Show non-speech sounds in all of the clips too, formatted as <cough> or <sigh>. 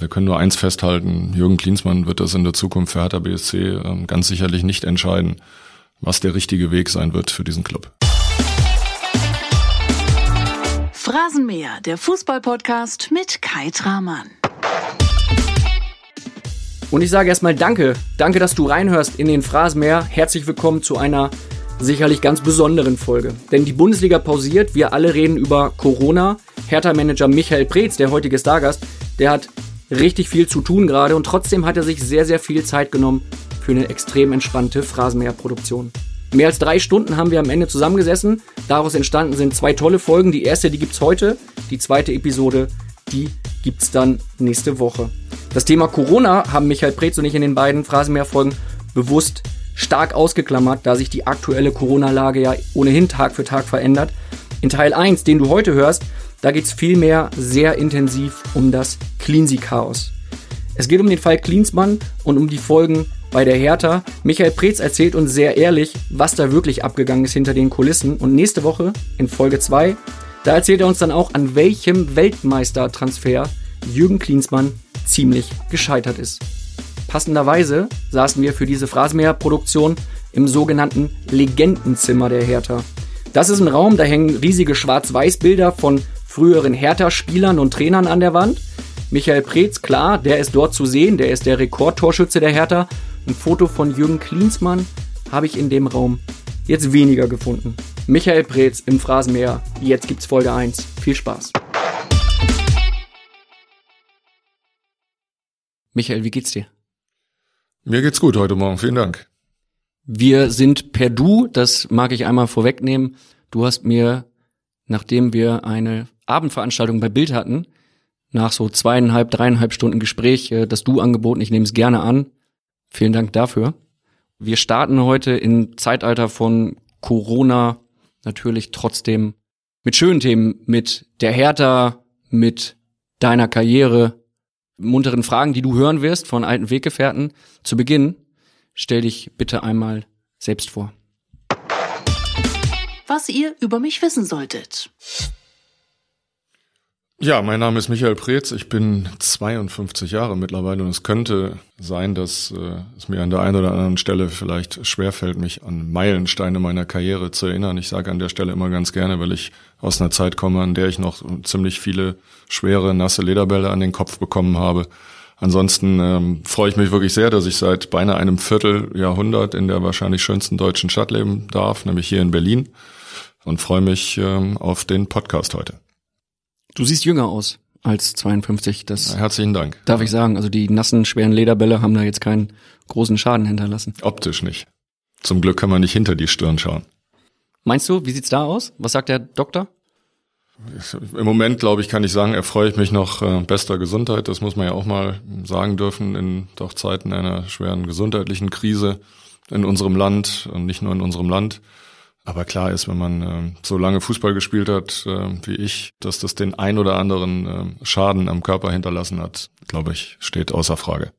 Wir können nur eins festhalten, Jürgen Klinsmann wird das in der Zukunft für Hertha BSC ähm, ganz sicherlich nicht entscheiden, was der richtige Weg sein wird für diesen Club. Phrasenmäher, der Fußballpodcast mit Kai Tramann. Und ich sage erstmal Danke. Danke, dass du reinhörst in den Phrasenmäher. Herzlich willkommen zu einer sicherlich ganz besonderen Folge. Denn die Bundesliga pausiert, wir alle reden über Corona. Hertha-Manager Michael Preetz, der heutige Stargast, der hat richtig viel zu tun gerade und trotzdem hat er sich sehr, sehr viel Zeit genommen für eine extrem entspannte Phrasenmäher-Produktion. Mehr als drei Stunden haben wir am Ende zusammengesessen. Daraus entstanden sind zwei tolle Folgen. Die erste, die gibt's heute. Die zweite Episode, die gibt's dann nächste Woche. Das Thema Corona haben Michael Preetz und ich in den beiden Phrasenmäher-Folgen bewusst stark ausgeklammert, da sich die aktuelle Corona-Lage ja ohnehin Tag für Tag verändert. In Teil 1, den du heute hörst, da geht es vielmehr sehr intensiv um das Cleansy-Chaos. Es geht um den Fall Klinsmann und um die Folgen bei der Hertha. Michael Preetz erzählt uns sehr ehrlich, was da wirklich abgegangen ist hinter den Kulissen. Und nächste Woche, in Folge 2, da erzählt er uns dann auch, an welchem Weltmeistertransfer Jürgen Klinsmann ziemlich gescheitert ist. Passenderweise saßen wir für diese Phrasenmäher-Produktion im sogenannten Legendenzimmer der Hertha. Das ist ein Raum, da hängen riesige Schwarz-Weiß-Bilder von früheren Hertha-Spielern und Trainern an der Wand. Michael Preetz, klar, der ist dort zu sehen, der ist der Rekordtorschütze der Hertha. Ein Foto von Jürgen Klinsmann habe ich in dem Raum jetzt weniger gefunden. Michael Preetz im Phrasenmäher. Jetzt gibt's Folge 1. Viel Spaß. Michael, wie geht's dir? Mir geht's gut heute Morgen, vielen Dank. Wir sind per Du, das mag ich einmal vorwegnehmen. Du hast mir, nachdem wir eine Abendveranstaltung bei Bild hatten, nach so zweieinhalb, dreieinhalb Stunden Gespräch, äh, das Du angeboten. Ich nehme es gerne an. Vielen Dank dafür. Wir starten heute im Zeitalter von Corona natürlich trotzdem mit schönen Themen, mit der Hertha, mit deiner Karriere, munteren Fragen, die du hören wirst von alten Weggefährten. Zu Beginn stell dich bitte einmal selbst vor. Was ihr über mich wissen solltet. Ja, mein Name ist Michael Preetz. Ich bin 52 Jahre mittlerweile und es könnte sein, dass äh, es mir an der einen oder anderen Stelle vielleicht schwerfällt, mich an Meilensteine meiner Karriere zu erinnern. Ich sage an der Stelle immer ganz gerne, weil ich aus einer Zeit komme, an der ich noch ziemlich viele schwere, nasse Lederbälle an den Kopf bekommen habe. Ansonsten ähm, freue ich mich wirklich sehr, dass ich seit beinahe einem Vierteljahrhundert in der wahrscheinlich schönsten deutschen Stadt leben darf, nämlich hier in Berlin und freue mich ähm, auf den Podcast heute. Du siehst jünger aus als 52. Das Herzlichen Dank. darf ich sagen. Also die nassen, schweren Lederbälle haben da jetzt keinen großen Schaden hinterlassen. Optisch nicht. Zum Glück kann man nicht hinter die Stirn schauen. Meinst du, wie sieht's da aus? Was sagt der Doktor? Im Moment, glaube ich, kann ich sagen, erfreue ich mich noch äh, bester Gesundheit. Das muss man ja auch mal sagen dürfen in doch Zeiten einer schweren gesundheitlichen Krise in unserem Land und nicht nur in unserem Land. Aber klar ist, wenn man äh, so lange Fußball gespielt hat äh, wie ich, dass das den ein oder anderen äh, Schaden am Körper hinterlassen hat, glaube ich, steht außer Frage.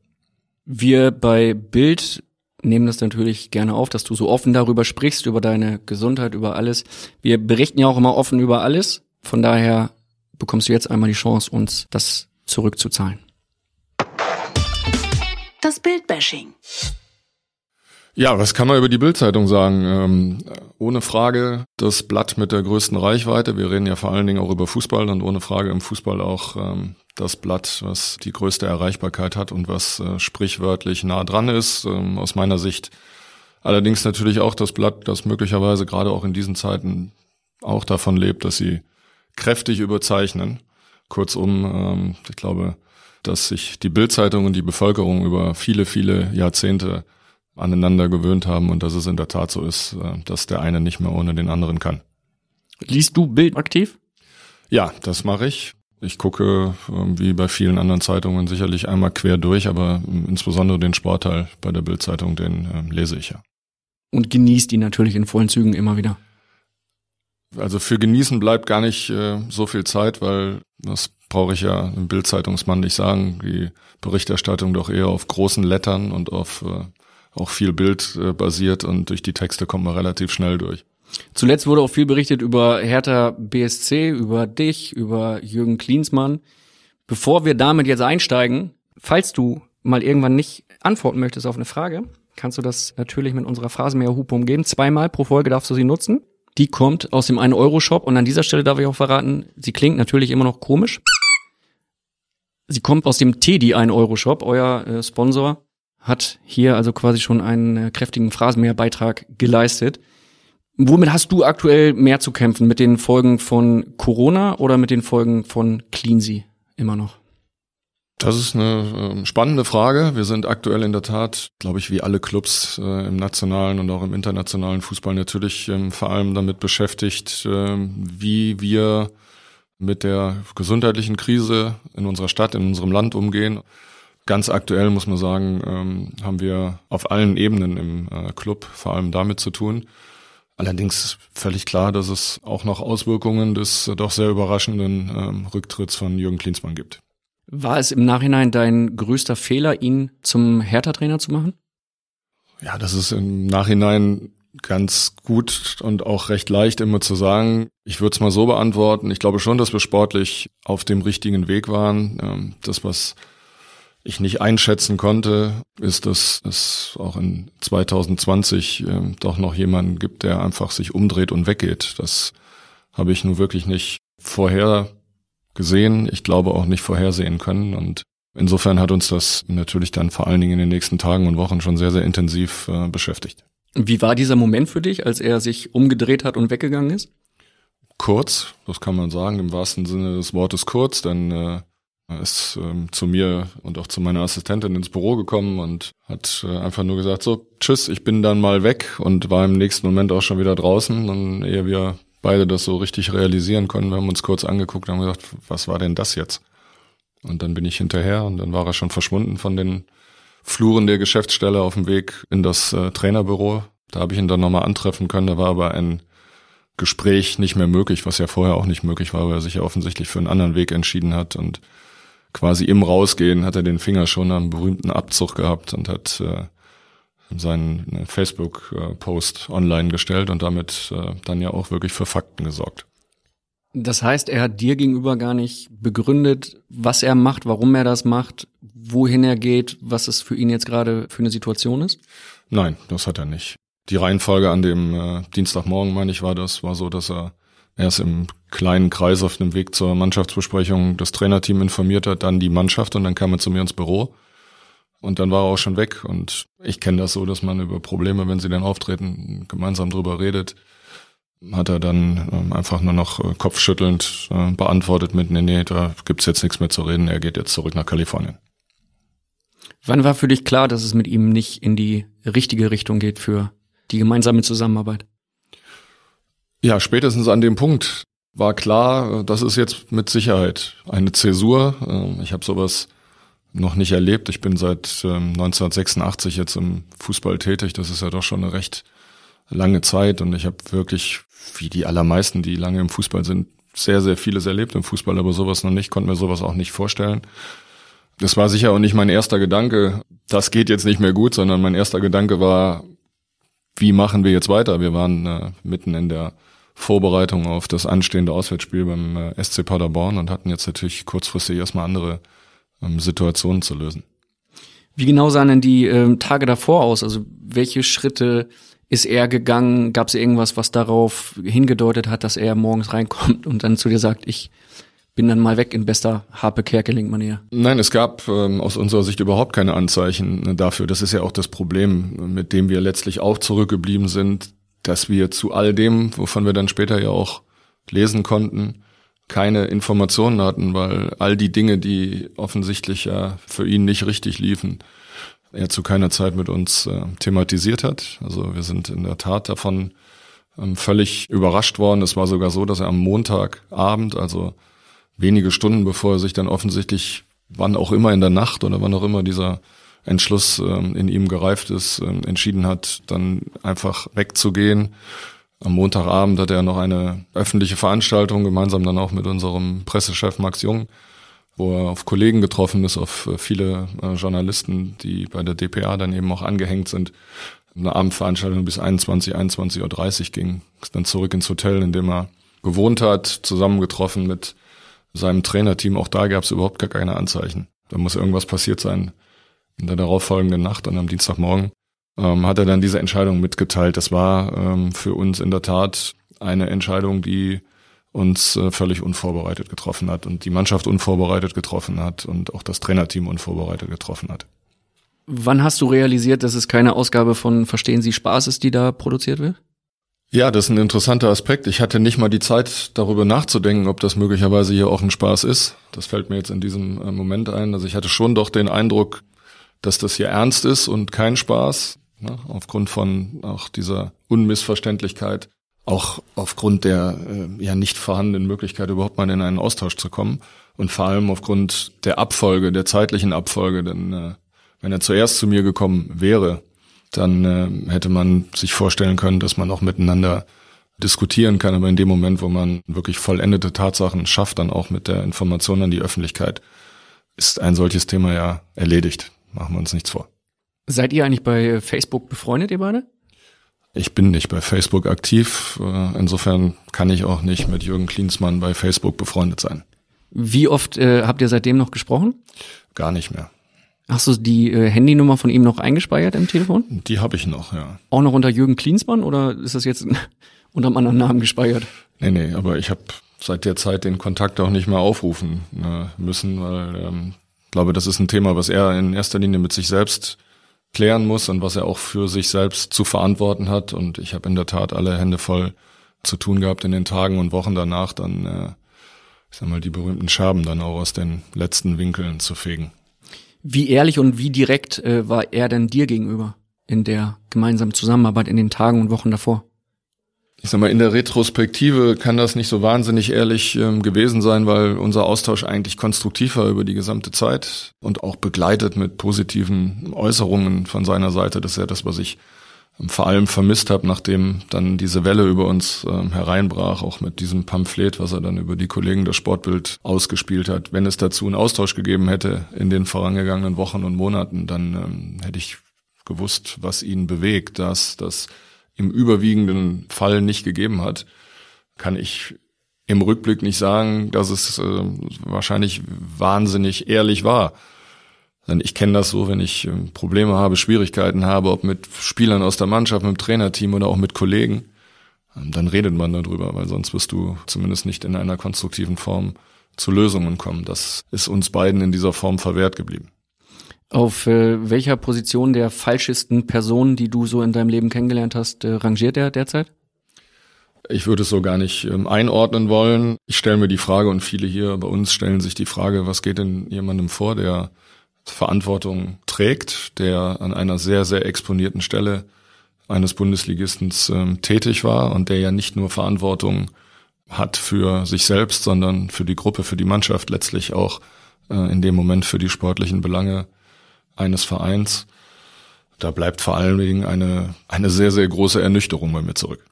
Wir bei Bild nehmen das natürlich gerne auf, dass du so offen darüber sprichst, über deine Gesundheit, über alles. Wir berichten ja auch immer offen über alles. Von daher bekommst du jetzt einmal die Chance, uns das zurückzuzahlen. Das Bildbashing. Ja, was kann man über die Bildzeitung sagen? Ähm, ohne Frage das Blatt mit der größten Reichweite. Wir reden ja vor allen Dingen auch über Fußball und ohne Frage im Fußball auch ähm, das Blatt, was die größte Erreichbarkeit hat und was äh, sprichwörtlich nah dran ist. Ähm, aus meiner Sicht allerdings natürlich auch das Blatt, das möglicherweise gerade auch in diesen Zeiten auch davon lebt, dass sie kräftig überzeichnen. Kurzum, ähm, ich glaube, dass sich die Bildzeitung und die Bevölkerung über viele, viele Jahrzehnte aneinander gewöhnt haben und dass es in der Tat so ist, äh, dass der eine nicht mehr ohne den anderen kann. Liest du Bild aktiv? Ja, das mache ich. Ich gucke, ähm, wie bei vielen anderen Zeitungen, sicherlich einmal quer durch, aber ähm, insbesondere den Sportteil bei der Bildzeitung, den ähm, lese ich ja. Und genießt ihn natürlich in vollen Zügen immer wieder. Also für Genießen bleibt gar nicht äh, so viel Zeit, weil das brauche ich ja im Bildzeitungsmann nicht sagen. Die Berichterstattung doch eher auf großen Lettern und auf äh, auch viel Bild äh, basiert und durch die Texte kommt man relativ schnell durch. Zuletzt wurde auch viel berichtet über Hertha BSC, über dich, über Jürgen Klinsmann. Bevor wir damit jetzt einsteigen, falls du mal irgendwann nicht antworten möchtest auf eine Frage, kannst du das natürlich mit unserer Phrasenmäher-Hupe umgehen. Zweimal pro Folge darfst du sie nutzen. Die kommt aus dem 1-Euro-Shop und an dieser Stelle darf ich auch verraten, sie klingt natürlich immer noch komisch. Sie kommt aus dem Teddy 1-Euro-Shop. Euer äh, Sponsor hat hier also quasi schon einen äh, kräftigen Phrasenmäher-Beitrag geleistet. Womit hast du aktuell mehr zu kämpfen? Mit den Folgen von Corona oder mit den Folgen von Cleansy immer noch? Das ist eine äh, spannende Frage. Wir sind aktuell in der Tat, glaube ich, wie alle Clubs äh, im nationalen und auch im internationalen Fußball natürlich ähm, vor allem damit beschäftigt, äh, wie wir mit der gesundheitlichen Krise in unserer Stadt, in unserem Land umgehen. Ganz aktuell muss man sagen, ähm, haben wir auf allen Ebenen im äh, Club vor allem damit zu tun. Allerdings völlig klar, dass es auch noch Auswirkungen des äh, doch sehr überraschenden ähm, Rücktritts von Jürgen Klinsmann gibt. War es im Nachhinein dein größter Fehler, ihn zum Hertha-Trainer zu machen? Ja, das ist im Nachhinein ganz gut und auch recht leicht immer zu sagen. Ich würde es mal so beantworten. Ich glaube schon, dass wir sportlich auf dem richtigen Weg waren. Ähm, das, was ich nicht einschätzen konnte, ist, dass es auch in 2020 äh, doch noch jemanden gibt, der einfach sich umdreht und weggeht. Das habe ich nur wirklich nicht vorher gesehen, ich glaube auch nicht vorhersehen können. Und insofern hat uns das natürlich dann vor allen Dingen in den nächsten Tagen und Wochen schon sehr, sehr intensiv äh, beschäftigt. Wie war dieser Moment für dich, als er sich umgedreht hat und weggegangen ist? Kurz, das kann man sagen, im wahrsten Sinne des Wortes kurz, denn äh, er ist ähm, zu mir und auch zu meiner Assistentin ins Büro gekommen und hat äh, einfach nur gesagt, so, tschüss, ich bin dann mal weg und war im nächsten Moment auch schon wieder draußen und ehe wir beide das so richtig realisieren konnten. Wir haben uns kurz angeguckt und haben gesagt, was war denn das jetzt? Und dann bin ich hinterher und dann war er schon verschwunden von den Fluren der Geschäftsstelle auf dem Weg in das äh, Trainerbüro. Da habe ich ihn dann nochmal antreffen können. Da war aber ein Gespräch nicht mehr möglich, was ja vorher auch nicht möglich war, weil er sich ja offensichtlich für einen anderen Weg entschieden hat. Und quasi im Rausgehen hat er den Finger schon am berühmten Abzug gehabt und hat äh, seinen Facebook-Post online gestellt und damit äh, dann ja auch wirklich für Fakten gesorgt. Das heißt, er hat dir gegenüber gar nicht begründet, was er macht, warum er das macht, wohin er geht, was es für ihn jetzt gerade für eine Situation ist? Nein, das hat er nicht. Die Reihenfolge an dem äh, Dienstagmorgen, meine ich, war das, war so, dass er erst im kleinen Kreis auf dem Weg zur Mannschaftsbesprechung das Trainerteam informiert hat, dann die Mannschaft und dann kam er zu mir ins Büro. Und dann war er auch schon weg. Und ich kenne das so, dass man über Probleme, wenn sie dann auftreten, gemeinsam drüber redet. Hat er dann ähm, einfach nur noch äh, kopfschüttelnd äh, beantwortet mit, nee, nee, da gibt's jetzt nichts mehr zu reden, er geht jetzt zurück nach Kalifornien. Wann war für dich klar, dass es mit ihm nicht in die richtige Richtung geht für die gemeinsame Zusammenarbeit? Ja, spätestens an dem Punkt war klar, äh, das ist jetzt mit Sicherheit eine Zäsur. Ähm, ich habe sowas noch nicht erlebt. Ich bin seit ähm, 1986 jetzt im Fußball tätig. Das ist ja doch schon eine recht lange Zeit und ich habe wirklich, wie die allermeisten, die lange im Fußball sind, sehr, sehr vieles erlebt im Fußball, aber sowas noch nicht, konnte mir sowas auch nicht vorstellen. Das war sicher auch nicht mein erster Gedanke, das geht jetzt nicht mehr gut, sondern mein erster Gedanke war, wie machen wir jetzt weiter? Wir waren äh, mitten in der Vorbereitung auf das anstehende Auswärtsspiel beim äh, SC Paderborn und hatten jetzt natürlich kurzfristig erstmal andere ähm, Situationen zu lösen. Wie genau sahen denn die ähm, Tage davor aus? Also welche Schritte ist er gegangen? Gab es irgendwas, was darauf hingedeutet hat, dass er morgens reinkommt und dann zu dir sagt, ich bin dann mal weg in bester Harpe Kerkeling-Manier? Nein, es gab ähm, aus unserer Sicht überhaupt keine Anzeichen dafür. Das ist ja auch das Problem, mit dem wir letztlich auch zurückgeblieben sind, dass wir zu all dem, wovon wir dann später ja auch lesen konnten, keine Informationen hatten, weil all die Dinge, die offensichtlich ja für ihn nicht richtig liefen, er zu keiner Zeit mit uns äh, thematisiert hat. Also wir sind in der Tat davon ähm, völlig überrascht worden. Es war sogar so, dass er am Montagabend, also wenige Stunden bevor er sich dann offensichtlich, wann auch immer in der Nacht oder wann auch immer dieser Entschluss ähm, in ihm gereift ist, ähm, entschieden hat, dann einfach wegzugehen am Montagabend hat er noch eine öffentliche Veranstaltung, gemeinsam dann auch mit unserem Pressechef Max Jung, wo er auf Kollegen getroffen ist, auf äh, viele äh, Journalisten, die bei der DPA dann eben auch angehängt sind. Eine Abendveranstaltung bis 21, 21.30 Uhr ging, ist dann zurück ins Hotel, in dem er gewohnt hat, zusammengetroffen mit seinem Trainerteam. Auch da gab es überhaupt gar keine Anzeichen. Da muss irgendwas passiert sein in der darauffolgenden Nacht und am Dienstagmorgen ähm, hat er dann diese Entscheidung mitgeteilt. Das war ähm, für uns in der Tat eine Entscheidung, die uns äh, völlig unvorbereitet getroffen hat und die Mannschaft unvorbereitet getroffen hat und auch das Trainerteam unvorbereitet getroffen hat. Wann hast du realisiert, dass es keine Ausgabe von Verstehen Sie Spaß ist, die da produziert wird? Ja, das ist ein interessanter Aspekt. Ich hatte nicht mal die Zeit, darüber nachzudenken, ob das möglicherweise hier auch ein Spaß ist. Das fällt mir jetzt in diesem äh, Moment ein. Also ich hatte schon doch den Eindruck, dass das hier ernst ist und kein Spaß, ne? aufgrund von auch dieser Unmissverständlichkeit, auch aufgrund der äh, ja nicht vorhandenen Möglichkeit, überhaupt mal in einen Austausch zu kommen und vor allem aufgrund der Abfolge, der zeitlichen Abfolge, denn äh, wenn er zuerst zu mir gekommen wäre, dann äh, hätte man sich vorstellen können, dass man auch miteinander diskutieren kann, aber in dem Moment, wo man wirklich vollendete Tatsachen schafft, dann auch mit der Information an die Öffentlichkeit, ist ein solches Thema ja erledigt. Machen wir uns nichts vor. Seid ihr eigentlich bei Facebook befreundet, ihr beide? Ich bin nicht bei Facebook aktiv. Äh, insofern kann ich auch nicht mit Jürgen Klinsmann bei Facebook befreundet sein. Wie oft äh, habt ihr seitdem noch gesprochen? Gar nicht mehr. Hast du die äh, Handynummer von ihm noch eingespeichert im Telefon? Die habe ich noch, ja. Auch noch unter Jürgen Klinsmann oder ist das jetzt <laughs> unter einem anderen Namen gespeichert? Nee, nee, aber ich habe seit der Zeit den Kontakt auch nicht mehr aufrufen äh, müssen, weil ähm, ich glaube, das ist ein Thema, was er in erster Linie mit sich selbst klären muss und was er auch für sich selbst zu verantworten hat. Und ich habe in der Tat alle Hände voll zu tun gehabt in den Tagen und Wochen danach, dann, äh, ich sag mal, die berühmten Scherben dann auch aus den letzten Winkeln zu fegen. Wie ehrlich und wie direkt äh, war er denn dir gegenüber in der gemeinsamen Zusammenarbeit in den Tagen und Wochen davor? Ich sag mal, in der Retrospektive kann das nicht so wahnsinnig ehrlich ähm, gewesen sein, weil unser Austausch eigentlich konstruktiv war über die gesamte Zeit und auch begleitet mit positiven Äußerungen von seiner Seite. Das ist ja das, was ich vor allem vermisst habe, nachdem dann diese Welle über uns ähm, hereinbrach, auch mit diesem Pamphlet, was er dann über die Kollegen der Sportbild ausgespielt hat. Wenn es dazu einen Austausch gegeben hätte in den vorangegangenen Wochen und Monaten, dann ähm, hätte ich gewusst, was ihn bewegt, dass das im überwiegenden Fall nicht gegeben hat, kann ich im Rückblick nicht sagen, dass es äh, wahrscheinlich wahnsinnig ehrlich war. Denn ich kenne das so, wenn ich ähm, Probleme habe, Schwierigkeiten habe, ob mit Spielern aus der Mannschaft, mit dem Trainerteam oder auch mit Kollegen, ähm, dann redet man darüber, weil sonst wirst du zumindest nicht in einer konstruktiven Form zu Lösungen kommen. Das ist uns beiden in dieser Form verwehrt geblieben. Auf äh, welcher Position der falschesten Personen, die du so in deinem Leben kennengelernt hast, äh, rangiert er derzeit? Ich würde es so gar nicht ähm, einordnen wollen. Ich stelle mir die Frage und viele hier bei uns stellen sich die Frage, was geht denn jemandem vor, der Verantwortung trägt, der an einer sehr, sehr exponierten Stelle eines Bundesligistens ähm, tätig war und der ja nicht nur Verantwortung hat für sich selbst, sondern für die Gruppe, für die Mannschaft, letztlich auch äh, in dem Moment für die sportlichen Belange eines Vereins. Da bleibt vor allen Dingen eine, eine sehr, sehr große Ernüchterung bei mir zurück.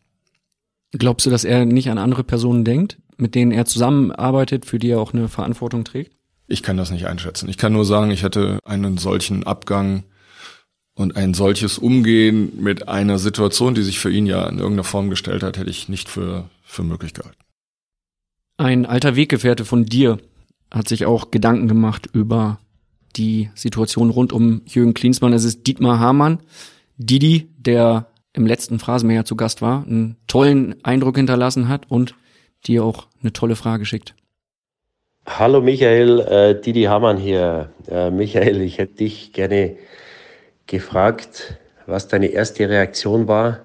Glaubst du, dass er nicht an andere Personen denkt, mit denen er zusammenarbeitet, für die er auch eine Verantwortung trägt? Ich kann das nicht einschätzen. Ich kann nur sagen, ich hätte einen solchen Abgang und ein solches Umgehen mit einer Situation, die sich für ihn ja in irgendeiner Form gestellt hat, hätte ich nicht für, für möglich gehalten. Ein alter Weggefährte von dir hat sich auch Gedanken gemacht über die Situation rund um Jürgen Klinsmann. Es ist Dietmar Hamann, Didi, der im letzten Phrasenmäher zu Gast war, einen tollen Eindruck hinterlassen hat und dir auch eine tolle Frage schickt. Hallo Michael, äh, Didi Hamann hier. Äh, Michael, ich hätte dich gerne gefragt, was deine erste Reaktion war,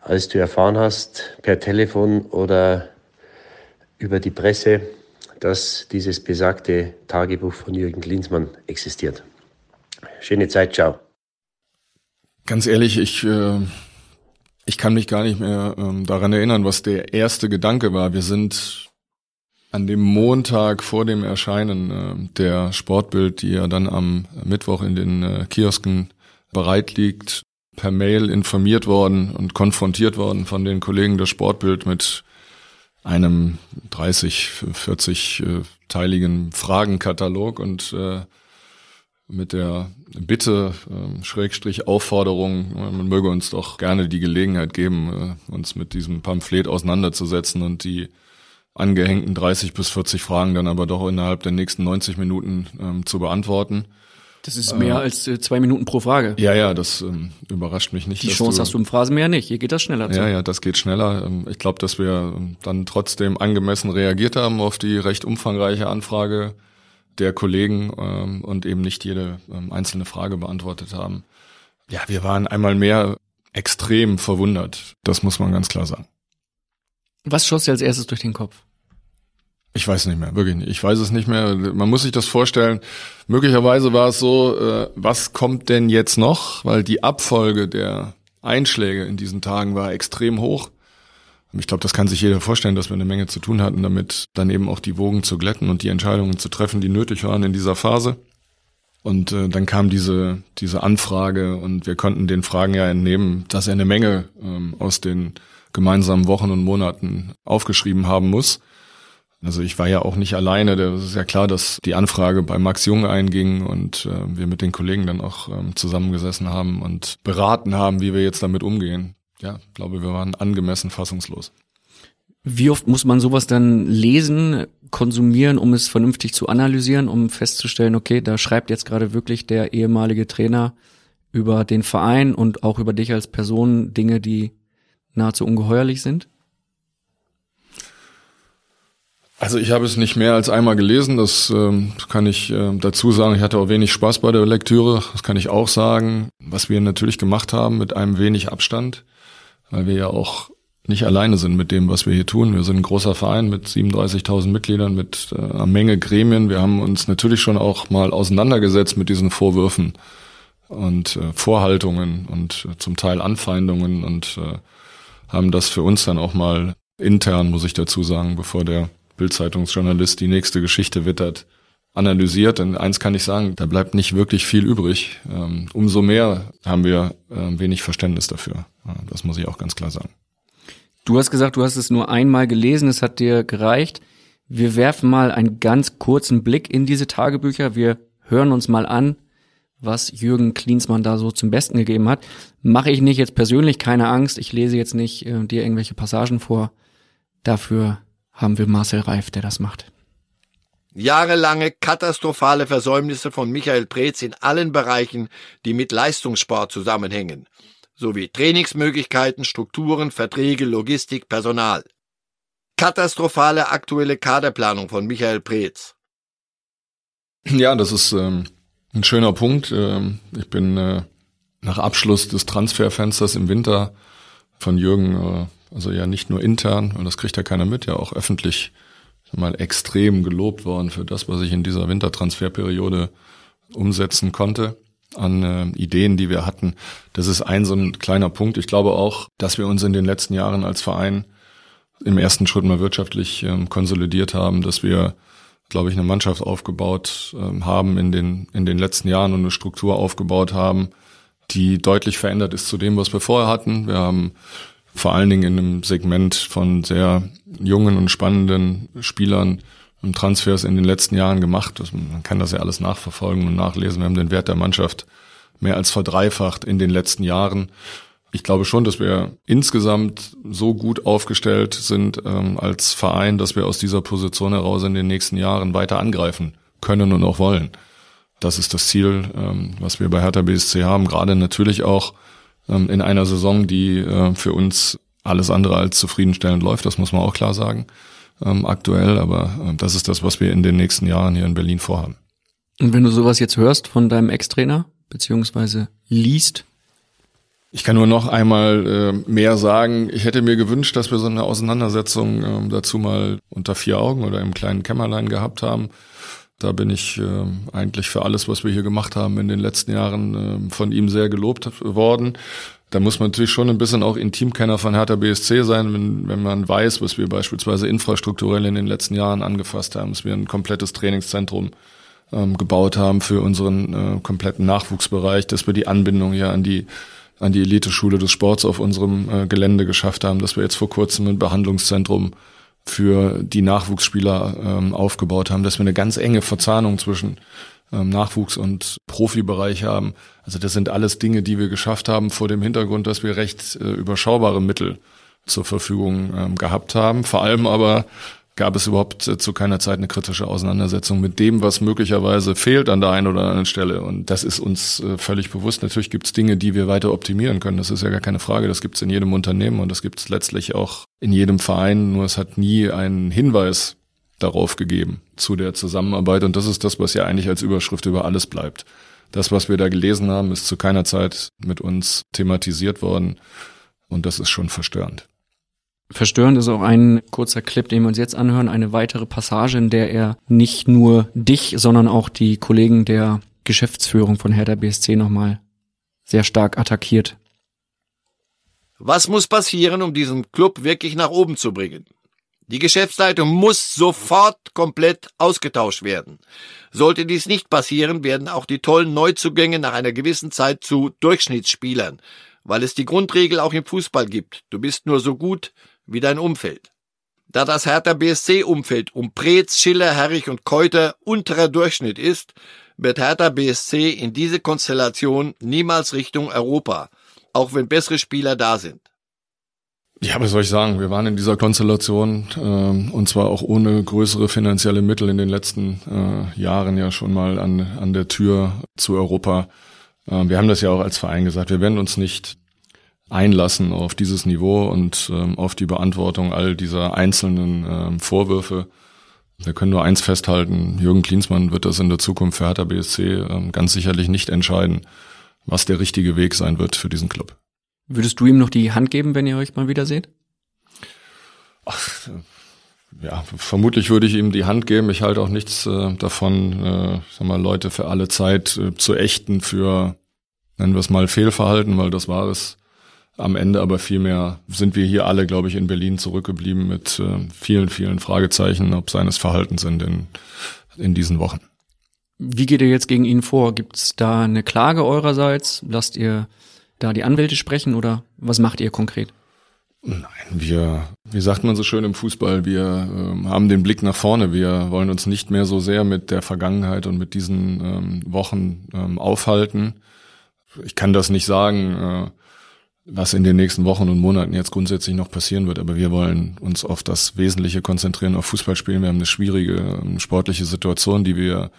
als du erfahren hast, per Telefon oder über die Presse, dass dieses besagte Tagebuch von Jürgen Klinsmann existiert. Schöne Zeit, ciao. Ganz ehrlich, ich, äh, ich kann mich gar nicht mehr ähm, daran erinnern, was der erste Gedanke war. Wir sind an dem Montag vor dem Erscheinen äh, der Sportbild, die ja dann am Mittwoch in den äh, Kiosken bereit liegt, per Mail informiert worden und konfrontiert worden von den Kollegen der Sportbild mit einem 30, 40 äh, teiligen Fragenkatalog und äh, mit der Bitte, äh, Schrägstrich Aufforderung, man möge uns doch gerne die Gelegenheit geben, äh, uns mit diesem Pamphlet auseinanderzusetzen und die angehängten 30 bis 40 Fragen dann aber doch innerhalb der nächsten 90 Minuten ähm, zu beantworten. Das ist mehr äh, als äh, zwei Minuten pro Frage. Ja, ja, das ähm, überrascht mich nicht. Die Chance du, hast du im Phrasenmeer nicht. Hier geht das schneller. Ja, ja, das geht schneller. Ähm, ich glaube, dass wir ähm, dann trotzdem angemessen reagiert haben auf die recht umfangreiche Anfrage der Kollegen ähm, und eben nicht jede ähm, einzelne Frage beantwortet haben. Ja, wir waren einmal mehr extrem verwundert. Das muss man ganz klar sagen. Was schoss dir als erstes durch den Kopf? Ich weiß nicht mehr, wirklich nicht. Ich weiß es nicht mehr. Man muss sich das vorstellen. Möglicherweise war es so, äh, was kommt denn jetzt noch? Weil die Abfolge der Einschläge in diesen Tagen war extrem hoch. Ich glaube, das kann sich jeder vorstellen, dass wir eine Menge zu tun hatten, damit dann eben auch die Wogen zu glätten und die Entscheidungen zu treffen, die nötig waren in dieser Phase. Und äh, dann kam diese, diese Anfrage und wir konnten den Fragen ja entnehmen, dass er eine Menge ähm, aus den gemeinsamen Wochen und Monaten aufgeschrieben haben muss. Also ich war ja auch nicht alleine. Das ist ja klar, dass die Anfrage bei Max Jung einging und äh, wir mit den Kollegen dann auch ähm, zusammengesessen haben und beraten haben, wie wir jetzt damit umgehen. Ja, glaube, wir waren angemessen fassungslos. Wie oft muss man sowas dann lesen, konsumieren, um es vernünftig zu analysieren, um festzustellen, okay, da schreibt jetzt gerade wirklich der ehemalige Trainer über den Verein und auch über dich als Person Dinge, die nahezu ungeheuerlich sind? Also ich habe es nicht mehr als einmal gelesen, das ähm, kann ich äh, dazu sagen. Ich hatte auch wenig Spaß bei der Lektüre, das kann ich auch sagen. Was wir natürlich gemacht haben mit einem wenig Abstand, weil wir ja auch nicht alleine sind mit dem, was wir hier tun. Wir sind ein großer Verein mit 37.000 Mitgliedern, mit äh, einer Menge Gremien. Wir haben uns natürlich schon auch mal auseinandergesetzt mit diesen Vorwürfen und äh, Vorhaltungen und äh, zum Teil Anfeindungen und äh, haben das für uns dann auch mal intern, muss ich dazu sagen, bevor der Bildzeitungsjournalist die nächste Geschichte wittert, analysiert. Und eins kann ich sagen, da bleibt nicht wirklich viel übrig. Ähm, umso mehr haben wir äh, wenig Verständnis dafür. Das muss ich auch ganz klar sagen. Du hast gesagt, du hast es nur einmal gelesen, es hat dir gereicht. Wir werfen mal einen ganz kurzen Blick in diese Tagebücher. Wir hören uns mal an, was Jürgen Klinsmann da so zum Besten gegeben hat. Mache ich nicht jetzt persönlich, keine Angst. Ich lese jetzt nicht äh, dir irgendwelche Passagen vor. Dafür haben wir Marcel Reif, der das macht. Jahrelange katastrophale Versäumnisse von Michael Preetz in allen Bereichen, die mit Leistungssport zusammenhängen, sowie Trainingsmöglichkeiten, Strukturen, Verträge, Logistik, Personal. Katastrophale aktuelle Kaderplanung von Michael Preetz. Ja, das ist ähm, ein schöner Punkt. Ähm, ich bin äh, nach Abschluss des Transferfensters im Winter von Jürgen äh, also ja nicht nur intern, und das kriegt ja keiner mit, ja auch öffentlich mal extrem gelobt worden für das, was ich in dieser Wintertransferperiode umsetzen konnte an äh, Ideen, die wir hatten. Das ist ein so ein kleiner Punkt. Ich glaube auch, dass wir uns in den letzten Jahren als Verein im ersten Schritt mal wirtschaftlich ähm, konsolidiert haben, dass wir, glaube ich, eine Mannschaft aufgebaut ähm, haben in den, in den letzten Jahren und eine Struktur aufgebaut haben, die deutlich verändert ist zu dem, was wir vorher hatten. Wir haben vor allen Dingen in einem Segment von sehr jungen und spannenden Spielern und Transfers in den letzten Jahren gemacht. Man kann das ja alles nachverfolgen und nachlesen. Wir haben den Wert der Mannschaft mehr als verdreifacht in den letzten Jahren. Ich glaube schon, dass wir insgesamt so gut aufgestellt sind ähm, als Verein, dass wir aus dieser Position heraus in den nächsten Jahren weiter angreifen können und auch wollen. Das ist das Ziel, ähm, was wir bei Hertha BSC haben. Gerade natürlich auch ähm, in einer Saison, die äh, für uns alles andere als zufriedenstellend läuft, das muss man auch klar sagen, ähm, aktuell. Aber äh, das ist das, was wir in den nächsten Jahren hier in Berlin vorhaben. Und wenn du sowas jetzt hörst von deinem Ex-Trainer, beziehungsweise liest, ich kann nur noch einmal äh, mehr sagen. Ich hätte mir gewünscht, dass wir so eine Auseinandersetzung äh, dazu mal unter vier Augen oder im kleinen Kämmerlein gehabt haben. Da bin ich äh, eigentlich für alles, was wir hier gemacht haben in den letzten Jahren, äh, von ihm sehr gelobt worden. Da muss man natürlich schon ein bisschen auch Intimkenner von Hertha BSC sein, wenn, wenn man weiß, was wir beispielsweise infrastrukturell in den letzten Jahren angefasst haben, dass wir ein komplettes Trainingszentrum ähm, gebaut haben für unseren äh, kompletten Nachwuchsbereich, dass wir die Anbindung ja an die an die Eliteschule des Sports auf unserem äh, Gelände geschafft haben, dass wir jetzt vor kurzem ein Behandlungszentrum für die Nachwuchsspieler ähm, aufgebaut haben, dass wir eine ganz enge Verzahnung zwischen ähm, Nachwuchs- und Profibereich haben. Also das sind alles Dinge, die wir geschafft haben vor dem Hintergrund, dass wir recht äh, überschaubare Mittel zur Verfügung ähm, gehabt haben. Vor allem aber gab es überhaupt äh, zu keiner Zeit eine kritische Auseinandersetzung mit dem, was möglicherweise fehlt an der einen oder anderen Stelle. Und das ist uns äh, völlig bewusst. Natürlich gibt es Dinge, die wir weiter optimieren können. Das ist ja gar keine Frage. Das gibt es in jedem Unternehmen und das gibt es letztlich auch in jedem Verein. Nur es hat nie einen Hinweis darauf gegeben zu der Zusammenarbeit. Und das ist das, was ja eigentlich als Überschrift über alles bleibt. Das, was wir da gelesen haben, ist zu keiner Zeit mit uns thematisiert worden. Und das ist schon verstörend. Verstörend ist auch ein kurzer Clip, den wir uns jetzt anhören, eine weitere Passage, in der er nicht nur dich, sondern auch die Kollegen der Geschäftsführung von Hertha BSC nochmal sehr stark attackiert. Was muss passieren, um diesen Club wirklich nach oben zu bringen? Die Geschäftsleitung muss sofort komplett ausgetauscht werden. Sollte dies nicht passieren, werden auch die tollen Neuzugänge nach einer gewissen Zeit zu Durchschnittsspielern, weil es die Grundregel auch im Fußball gibt. Du bist nur so gut wie dein Umfeld. Da das Hertha BSC-Umfeld um Preetz, Schiller, Herrich und Keuter unterer Durchschnitt ist, wird Hertha BSC in diese Konstellation niemals Richtung Europa, auch wenn bessere Spieler da sind. Ja, was soll ich sagen? Wir waren in dieser Konstellation äh, und zwar auch ohne größere finanzielle Mittel in den letzten äh, Jahren ja schon mal an, an der Tür zu Europa. Äh, wir haben das ja auch als Verein gesagt. Wir werden uns nicht einlassen auf dieses Niveau und ähm, auf die Beantwortung all dieser einzelnen ähm, Vorwürfe. Wir können nur eins festhalten, Jürgen Klinsmann wird das in der Zukunft für Hertha BSC ähm, ganz sicherlich nicht entscheiden, was der richtige Weg sein wird für diesen Club. Würdest du ihm noch die Hand geben, wenn ihr euch mal wieder seht? Ach, ja, vermutlich würde ich ihm die Hand geben. Ich halte auch nichts äh, davon, äh, sag mal, Leute für alle Zeit äh, zu ächten für, nennen wir es mal, Fehlverhalten, weil das war es am Ende. Aber vielmehr sind wir hier alle, glaube ich, in Berlin zurückgeblieben mit äh, vielen, vielen Fragezeichen, ob seines Verhaltens sind in, in diesen Wochen. Wie geht ihr jetzt gegen ihn vor? Gibt es da eine Klage eurerseits? Lasst ihr da die Anwälte sprechen oder was macht ihr konkret? Nein, wir, wie sagt man so schön im Fußball, wir ähm, haben den Blick nach vorne. Wir wollen uns nicht mehr so sehr mit der Vergangenheit und mit diesen ähm, Wochen ähm, aufhalten. Ich kann das nicht sagen, äh, was in den nächsten Wochen und Monaten jetzt grundsätzlich noch passieren wird, aber wir wollen uns auf das Wesentliche konzentrieren, auf Fußball spielen. Wir haben eine schwierige ähm, sportliche Situation, die wir,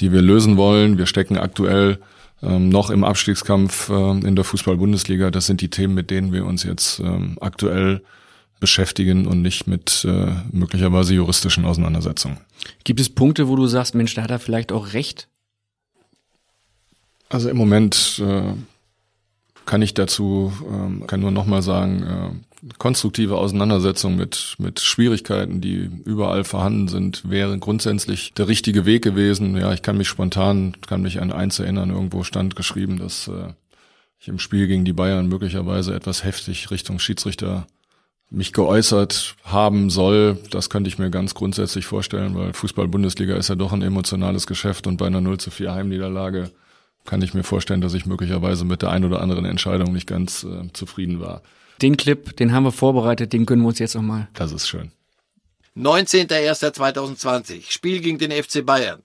die wir lösen wollen. Wir stecken aktuell ähm, noch im Abstiegskampf äh, in der Fußball-Bundesliga. Das sind die Themen, mit denen wir uns jetzt ähm, aktuell beschäftigen und nicht mit äh, möglicherweise juristischen Auseinandersetzungen. Gibt es Punkte, wo du sagst, Mensch, da hat er vielleicht auch recht? Also im Moment äh, kann ich dazu, ähm, kann nur nochmal sagen, äh, konstruktive Auseinandersetzung mit, mit Schwierigkeiten, die überall vorhanden sind, wäre grundsätzlich der richtige Weg gewesen. Ja, ich kann mich spontan, kann mich an eins erinnern, irgendwo stand geschrieben, dass äh, ich im Spiel gegen die Bayern möglicherweise etwas heftig Richtung Schiedsrichter mich geäußert haben soll. Das könnte ich mir ganz grundsätzlich vorstellen, weil Fußball-Bundesliga ist ja doch ein emotionales Geschäft und bei einer 0 zu 4 Heimniederlage kann ich mir vorstellen, dass ich möglicherweise mit der ein oder anderen Entscheidung nicht ganz äh, zufrieden war. Den Clip, den haben wir vorbereitet, den gönnen wir uns jetzt nochmal. Das ist schön. 19.01.2020, Spiel gegen den FC Bayern.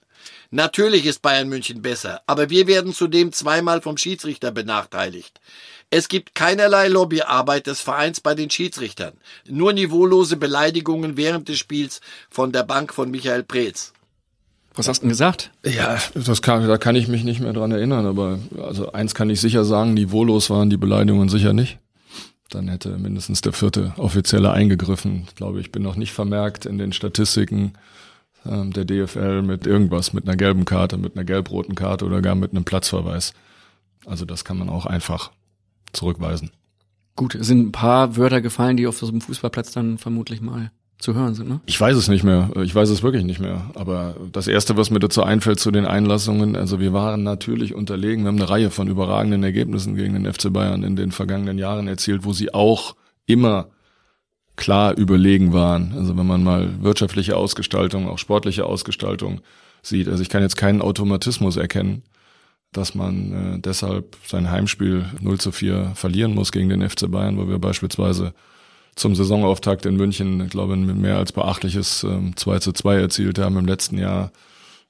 Natürlich ist Bayern München besser, aber wir werden zudem zweimal vom Schiedsrichter benachteiligt. Es gibt keinerlei Lobbyarbeit des Vereins bei den Schiedsrichtern, nur niveaulose Beleidigungen während des Spiels von der Bank von Michael Preetz. Was hast du denn gesagt? Ja, das kann, da kann ich mich nicht mehr dran erinnern, aber also eins kann ich sicher sagen, niveaulos waren die Beleidigungen sicher nicht. Dann hätte mindestens der vierte Offizielle eingegriffen. Ich glaube, ich bin noch nicht vermerkt in den Statistiken ähm, der DFL mit irgendwas, mit einer gelben Karte, mit einer gelb-roten Karte oder gar mit einem Platzverweis. Also das kann man auch einfach zurückweisen. Gut, es sind ein paar Wörter gefallen, die auf so einem Fußballplatz dann vermutlich mal zu hören sind, ne? Ich weiß es nicht mehr. Ich weiß es wirklich nicht mehr. Aber das erste, was mir dazu einfällt zu den Einlassungen, also wir waren natürlich unterlegen. Wir haben eine Reihe von überragenden Ergebnissen gegen den FC Bayern in den vergangenen Jahren erzielt, wo sie auch immer klar überlegen waren. Also wenn man mal wirtschaftliche Ausgestaltung, auch sportliche Ausgestaltung sieht. Also ich kann jetzt keinen Automatismus erkennen, dass man äh, deshalb sein Heimspiel 0 zu 4 verlieren muss gegen den FC Bayern, wo wir beispielsweise zum Saisonauftakt in München, ich glaube, ein mehr als beachtliches ähm, 2 zu 2 erzielt haben im letzten Jahr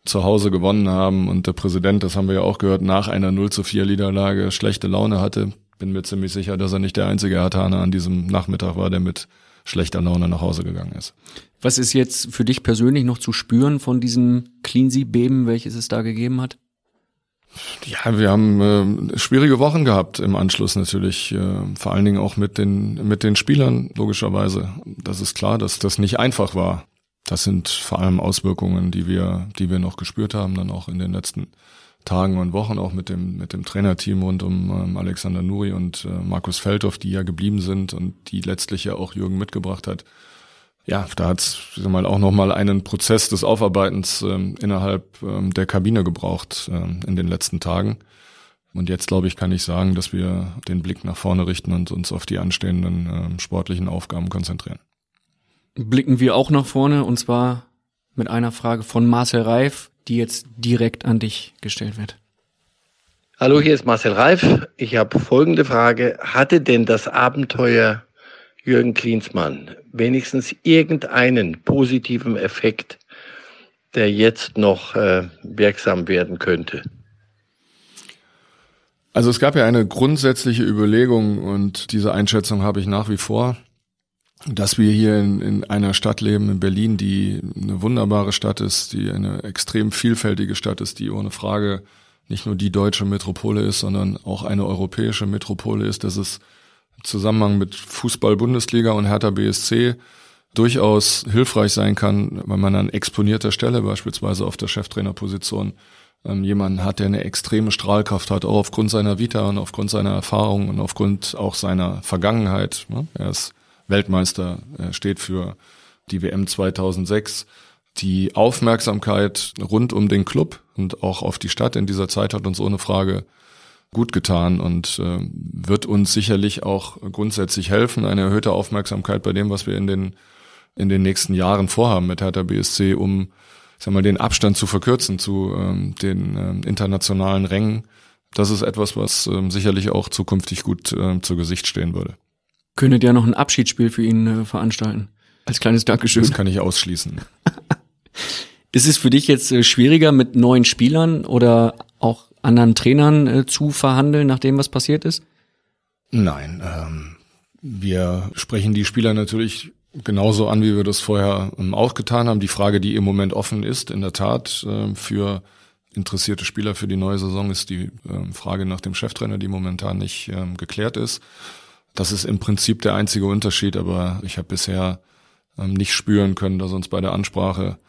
zu Hause gewonnen haben und der Präsident, das haben wir ja auch gehört, nach einer 0 zu 4 Niederlage schlechte Laune hatte. Bin mir ziemlich sicher, dass er nicht der einzige Hertaner an diesem Nachmittag war, der mit schlechter Laune nach Hause gegangen ist. Was ist jetzt für dich persönlich noch zu spüren von diesem Cleansea-Beben, welches es da gegeben hat? Ja, wir haben äh, schwierige Wochen gehabt im Anschluss natürlich, äh, vor allen Dingen auch mit den mit den Spielern logischerweise. Das ist klar, dass das nicht einfach war. Das sind vor allem Auswirkungen, die wir die wir noch gespürt haben, dann auch in den letzten Tagen und Wochen auch mit dem mit dem Trainerteam rund um ähm, Alexander Nuri und äh, Markus Feldhoff, die ja geblieben sind und die letztlich ja auch Jürgen mitgebracht hat ja, da hat es mal auch noch mal einen Prozess des Aufarbeitens ähm, innerhalb ähm, der Kabine gebraucht ähm, in den letzten Tagen. Und jetzt glaube ich, kann ich sagen, dass wir den Blick nach vorne richten und uns auf die anstehenden ähm, sportlichen Aufgaben konzentrieren. Blicken wir auch nach vorne und zwar mit einer Frage von Marcel Reif, die jetzt direkt an dich gestellt wird. Hallo, hier ist Marcel Reif. Ich habe folgende Frage. Hatte denn das Abenteuer Jürgen Klinsmann wenigstens irgendeinen positiven Effekt, der jetzt noch äh, wirksam werden könnte? Also es gab ja eine grundsätzliche Überlegung und diese Einschätzung habe ich nach wie vor, dass wir hier in, in einer Stadt leben, in Berlin, die eine wunderbare Stadt ist, die eine extrem vielfältige Stadt ist, die ohne Frage nicht nur die deutsche Metropole ist, sondern auch eine europäische Metropole ist, dass es Zusammenhang mit Fußball-Bundesliga und Hertha BSC durchaus hilfreich sein kann, wenn man an exponierter Stelle beispielsweise auf der Cheftrainerposition ähm, jemanden hat, der eine extreme Strahlkraft hat, auch aufgrund seiner Vita und aufgrund seiner Erfahrung und aufgrund auch seiner Vergangenheit. Ne? Er ist Weltmeister, er steht für die WM 2006. Die Aufmerksamkeit rund um den Club und auch auf die Stadt in dieser Zeit hat uns ohne Frage gut getan und äh, wird uns sicherlich auch grundsätzlich helfen, eine erhöhte Aufmerksamkeit bei dem, was wir in den in den nächsten Jahren vorhaben mit Hertha BSC, um sag mal den Abstand zu verkürzen zu ähm, den ähm, internationalen Rängen. Das ist etwas, was ähm, sicherlich auch zukünftig gut äh, zu Gesicht stehen würde. Könntet ja noch ein Abschiedsspiel für ihn äh, veranstalten. Als kleines Dankeschön. Das kann ich ausschließen. <laughs> ist es für dich jetzt äh, schwieriger mit neuen Spielern oder auch anderen Trainern äh, zu verhandeln, nachdem was passiert ist? Nein, ähm, wir sprechen die Spieler natürlich genauso an, wie wir das vorher ähm, auch getan haben. Die Frage, die im Moment offen ist, in der Tat äh, für interessierte Spieler für die neue Saison, ist die äh, Frage nach dem Cheftrainer, die momentan nicht äh, geklärt ist. Das ist im Prinzip der einzige Unterschied, aber ich habe bisher ähm, nicht spüren können, dass uns bei der Ansprache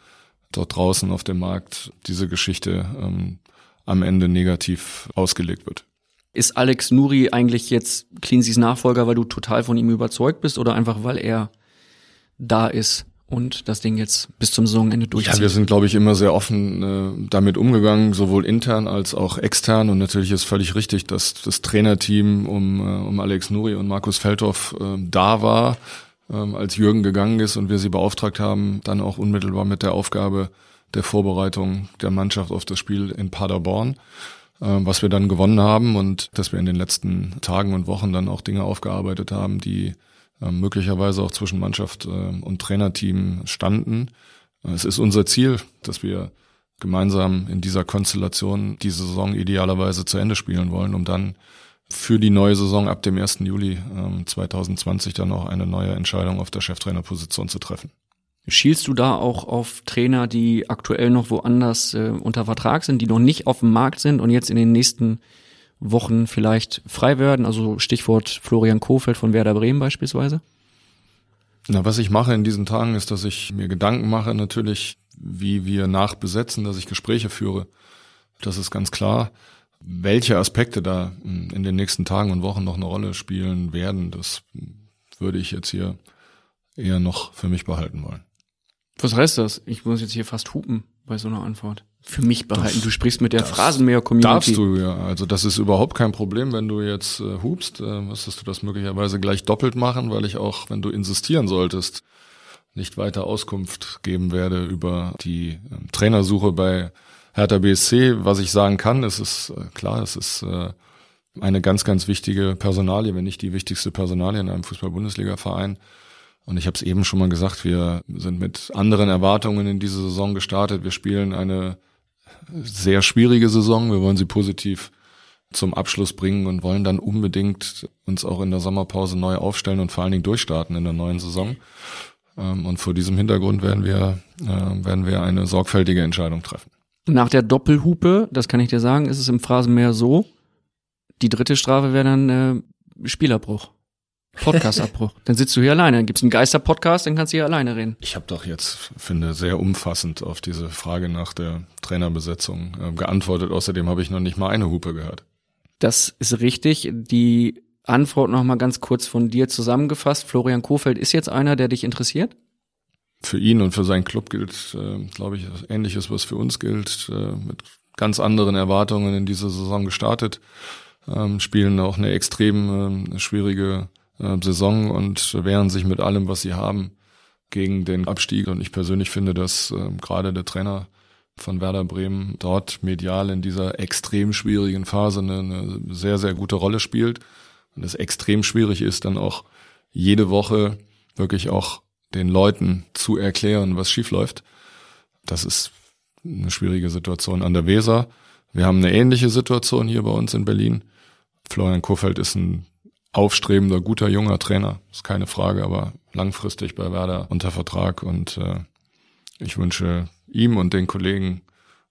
dort draußen auf dem Markt diese Geschichte ähm, am Ende negativ ausgelegt wird. Ist Alex Nuri eigentlich jetzt Cleanseys Nachfolger, weil du total von ihm überzeugt bist oder einfach weil er da ist und das Ding jetzt bis zum Saisonende durchzieht? Ja, wir sind, glaube ich, immer sehr offen äh, damit umgegangen, sowohl intern als auch extern. Und natürlich ist völlig richtig, dass das Trainerteam um, äh, um Alex Nuri und Markus Feldhoff äh, da war, äh, als Jürgen gegangen ist und wir sie beauftragt haben, dann auch unmittelbar mit der Aufgabe, der Vorbereitung der Mannschaft auf das Spiel in Paderborn, äh, was wir dann gewonnen haben und dass wir in den letzten Tagen und Wochen dann auch Dinge aufgearbeitet haben, die äh, möglicherweise auch zwischen Mannschaft äh, und Trainerteam standen. Es ist unser Ziel, dass wir gemeinsam in dieser Konstellation diese Saison idealerweise zu Ende spielen wollen, um dann für die neue Saison ab dem 1. Juli 2020 dann auch eine neue Entscheidung auf der Cheftrainerposition zu treffen. Schielst du da auch auf Trainer, die aktuell noch woanders äh, unter Vertrag sind, die noch nicht auf dem Markt sind und jetzt in den nächsten Wochen vielleicht frei werden? Also Stichwort Florian Kofeld von Werder Bremen beispielsweise. Na, was ich mache in diesen Tagen ist, dass ich mir Gedanken mache natürlich, wie wir nachbesetzen, dass ich Gespräche führe. Das ist ganz klar. Welche Aspekte da in den nächsten Tagen und Wochen noch eine Rolle spielen werden, das würde ich jetzt hier eher noch für mich behalten wollen. Was heißt das? Ich muss jetzt hier fast hupen bei so einer Antwort. Für mich behalten. Das, du sprichst mit der Phrasenmäher-Community. Darfst du ja. Also das ist überhaupt kein Problem, wenn du jetzt äh, hupst. Äh, müsstest du das möglicherweise gleich doppelt machen, weil ich auch, wenn du insistieren solltest, nicht weiter Auskunft geben werde über die äh, Trainersuche bei Hertha BSC. Was ich sagen kann, es ist äh, klar, es ist äh, eine ganz, ganz wichtige Personalie, wenn nicht die wichtigste Personalie in einem Fußball-Bundesliga-Verein. Und ich habe es eben schon mal gesagt, wir sind mit anderen Erwartungen in diese Saison gestartet. Wir spielen eine sehr schwierige Saison. Wir wollen sie positiv zum Abschluss bringen und wollen dann unbedingt uns auch in der Sommerpause neu aufstellen und vor allen Dingen durchstarten in der neuen Saison. Ähm, und vor diesem Hintergrund werden wir, äh, werden wir eine sorgfältige Entscheidung treffen. Nach der Doppelhupe, das kann ich dir sagen, ist es im Phrasenmeer so, die dritte Strafe wäre dann äh, Spielabbruch. Podcastabbruch. dann sitzt du hier alleine. Dann gibt's einen Geister-Podcast, dann kannst du hier alleine reden. Ich habe doch jetzt, finde, sehr umfassend auf diese Frage nach der Trainerbesetzung äh, geantwortet. Außerdem habe ich noch nicht mal eine Hupe gehört. Das ist richtig. Die Antwort noch mal ganz kurz von dir zusammengefasst. Florian Kofeld ist jetzt einer, der dich interessiert? Für ihn und für seinen Club gilt, äh, glaube ich, ähnliches, was für uns gilt. Äh, mit ganz anderen Erwartungen in diese Saison gestartet. Ähm, spielen auch eine extrem äh, schwierige äh, Saison und wehren sich mit allem, was sie haben, gegen den Abstieg. Und ich persönlich finde, dass äh, gerade der Trainer von Werder Bremen dort medial in dieser extrem schwierigen Phase eine, eine sehr, sehr gute Rolle spielt. Und es extrem schwierig ist, dann auch jede Woche wirklich auch den Leuten zu erklären, was schiefläuft. Das ist eine schwierige Situation an der Weser. Wir haben eine ähnliche Situation hier bei uns in Berlin. Florian Kofeld ist ein aufstrebender, guter, junger Trainer, ist keine Frage, aber langfristig bei Werder unter Vertrag und äh, ich wünsche ihm und den Kollegen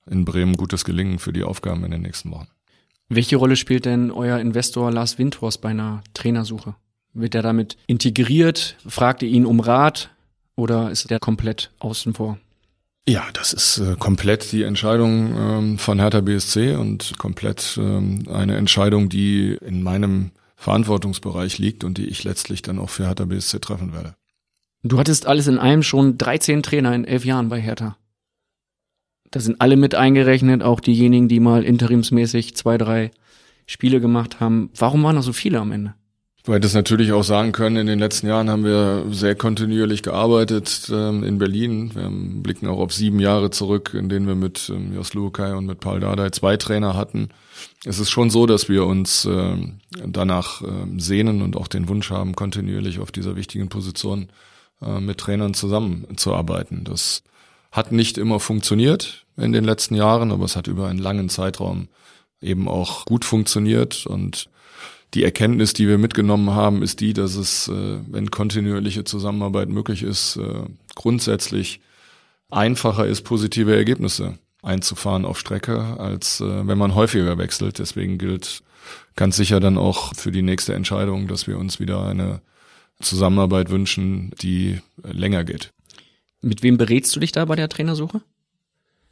in Bremen gutes Gelingen für die Aufgaben in den nächsten Wochen. Welche Rolle spielt denn euer Investor Lars Windhorst bei einer Trainersuche? Wird er damit integriert? Fragt ihr ihn um Rat oder ist der komplett außen vor? Ja, das ist äh, komplett die Entscheidung ähm, von Hertha BSC und komplett ähm, eine Entscheidung, die in meinem Verantwortungsbereich liegt und die ich letztlich dann auch für Hertha BSC treffen werde. Du hattest alles in allem schon 13 Trainer in elf Jahren bei Hertha. Da sind alle mit eingerechnet, auch diejenigen, die mal interimsmäßig zwei, drei Spiele gemacht haben. Warum waren da so viele am Ende? Du hättest natürlich auch sagen können, in den letzten Jahren haben wir sehr kontinuierlich gearbeitet ähm, in Berlin. Wir blicken auch auf sieben Jahre zurück, in denen wir mit ähm, Jos Lukai und mit Paul Dardai zwei Trainer hatten. Es ist schon so, dass wir uns äh, danach äh, sehnen und auch den Wunsch haben, kontinuierlich auf dieser wichtigen Position äh, mit Trainern zusammenzuarbeiten. Das hat nicht immer funktioniert in den letzten Jahren, aber es hat über einen langen Zeitraum eben auch gut funktioniert und die Erkenntnis, die wir mitgenommen haben, ist die, dass es, äh, wenn kontinuierliche Zusammenarbeit möglich ist, äh, grundsätzlich einfacher ist, positive Ergebnisse einzufahren auf Strecke, als äh, wenn man häufiger wechselt. Deswegen gilt ganz sicher dann auch für die nächste Entscheidung, dass wir uns wieder eine Zusammenarbeit wünschen, die länger geht. Mit wem berätst du dich da bei der Trainersuche?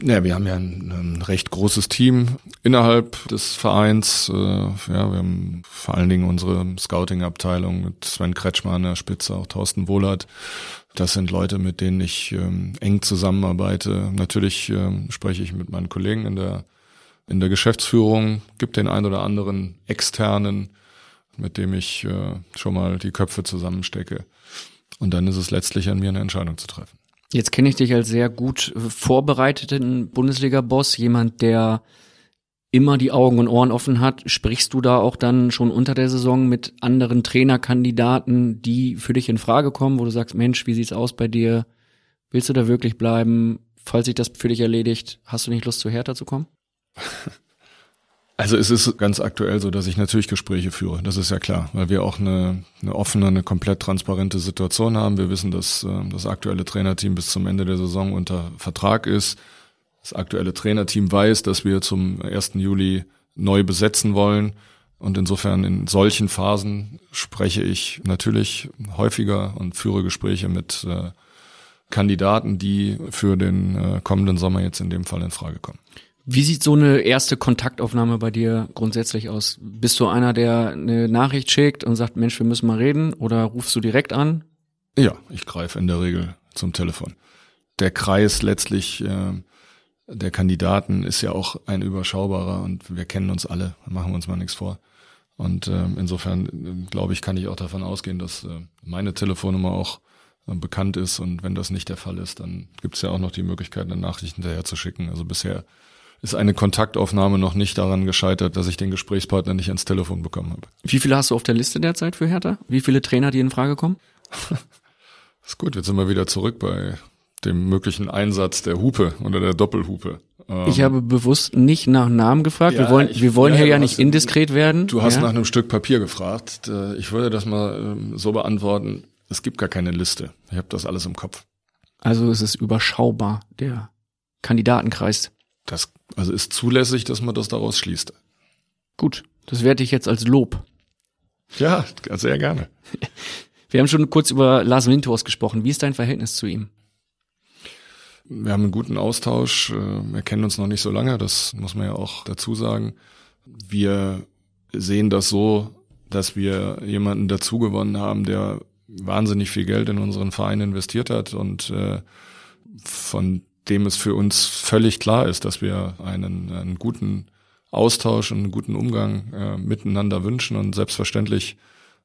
Ja, wir haben ja ein, ein recht großes Team innerhalb des Vereins. Äh, ja, wir haben vor allen Dingen unsere Scouting-Abteilung mit Sven Kretschmer an der Spitze, auch Thorsten Wohlert. Das sind Leute, mit denen ich ähm, eng zusammenarbeite. Natürlich ähm, spreche ich mit meinen Kollegen in der in der Geschäftsführung. Gibt den einen oder anderen externen, mit dem ich äh, schon mal die Köpfe zusammenstecke. Und dann ist es letztlich an mir, eine Entscheidung zu treffen. Jetzt kenne ich dich als sehr gut vorbereiteten Bundesliga-Boss, jemand, der immer die Augen und Ohren offen hat. Sprichst du da auch dann schon unter der Saison mit anderen Trainerkandidaten, die für dich in Frage kommen, wo du sagst, Mensch, wie sieht's aus bei dir? Willst du da wirklich bleiben? Falls sich das für dich erledigt, hast du nicht Lust, zu Hertha zu kommen? <laughs> Also es ist ganz aktuell so, dass ich natürlich Gespräche führe. Das ist ja klar, weil wir auch eine, eine offene, eine komplett transparente Situation haben. Wir wissen, dass äh, das aktuelle Trainerteam bis zum Ende der Saison unter Vertrag ist. Das aktuelle Trainerteam weiß, dass wir zum 1. Juli neu besetzen wollen. Und insofern in solchen Phasen spreche ich natürlich häufiger und führe Gespräche mit äh, Kandidaten, die für den äh, kommenden Sommer jetzt in dem Fall in Frage kommen. Wie sieht so eine erste Kontaktaufnahme bei dir grundsätzlich aus? Bist du einer, der eine Nachricht schickt und sagt, Mensch, wir müssen mal reden? Oder rufst du direkt an? Ja, ich greife in der Regel zum Telefon. Der Kreis letztlich äh, der Kandidaten ist ja auch ein überschaubarer und wir kennen uns alle, machen uns mal nichts vor. Und äh, insofern äh, glaube ich, kann ich auch davon ausgehen, dass äh, meine Telefonnummer auch äh, bekannt ist und wenn das nicht der Fall ist, dann gibt es ja auch noch die Möglichkeit, eine Nachricht hinterher zu schicken. Also bisher ist eine Kontaktaufnahme noch nicht daran gescheitert, dass ich den Gesprächspartner nicht ans Telefon bekommen habe. Wie viele hast du auf der Liste derzeit für Hertha? Wie viele Trainer, die in Frage kommen? <laughs> ist gut, jetzt sind wir wieder zurück bei dem möglichen Einsatz der Hupe oder der Doppelhupe. Ähm, Ich habe bewusst nicht nach Namen gefragt. wir Ja, wollen, ich- wir wollen ja, hier ja nicht indiskret werden. Du hast ja? nach einem Stück Papier gefragt. Äh, Ich würde das mal ähm, so beantworten. Es gibt gar keine Liste. Ich habe das alles im Kopf. Also es ist überschaubar, der Kandidatenkreis. Das also ist zulässig, dass man das daraus schließt. Gut, das werte ich jetzt als Lob. Ja, sehr gerne. <laughs> Wir haben schon kurz über Lars Windhorst gesprochen. Wie ist dein Verhältnis zu ihm? Wir haben einen guten Austausch. äh, Wir kennen uns noch nicht so lange, das muss man ja auch dazu sagen. Wir sehen das so, dass wir jemanden dazugewonnen haben, der wahnsinnig viel Geld in unseren Verein investiert hat und äh, von dem es für uns völlig klar ist, dass wir einen, einen guten Austausch und einen guten Umgang äh, miteinander wünschen und selbstverständlich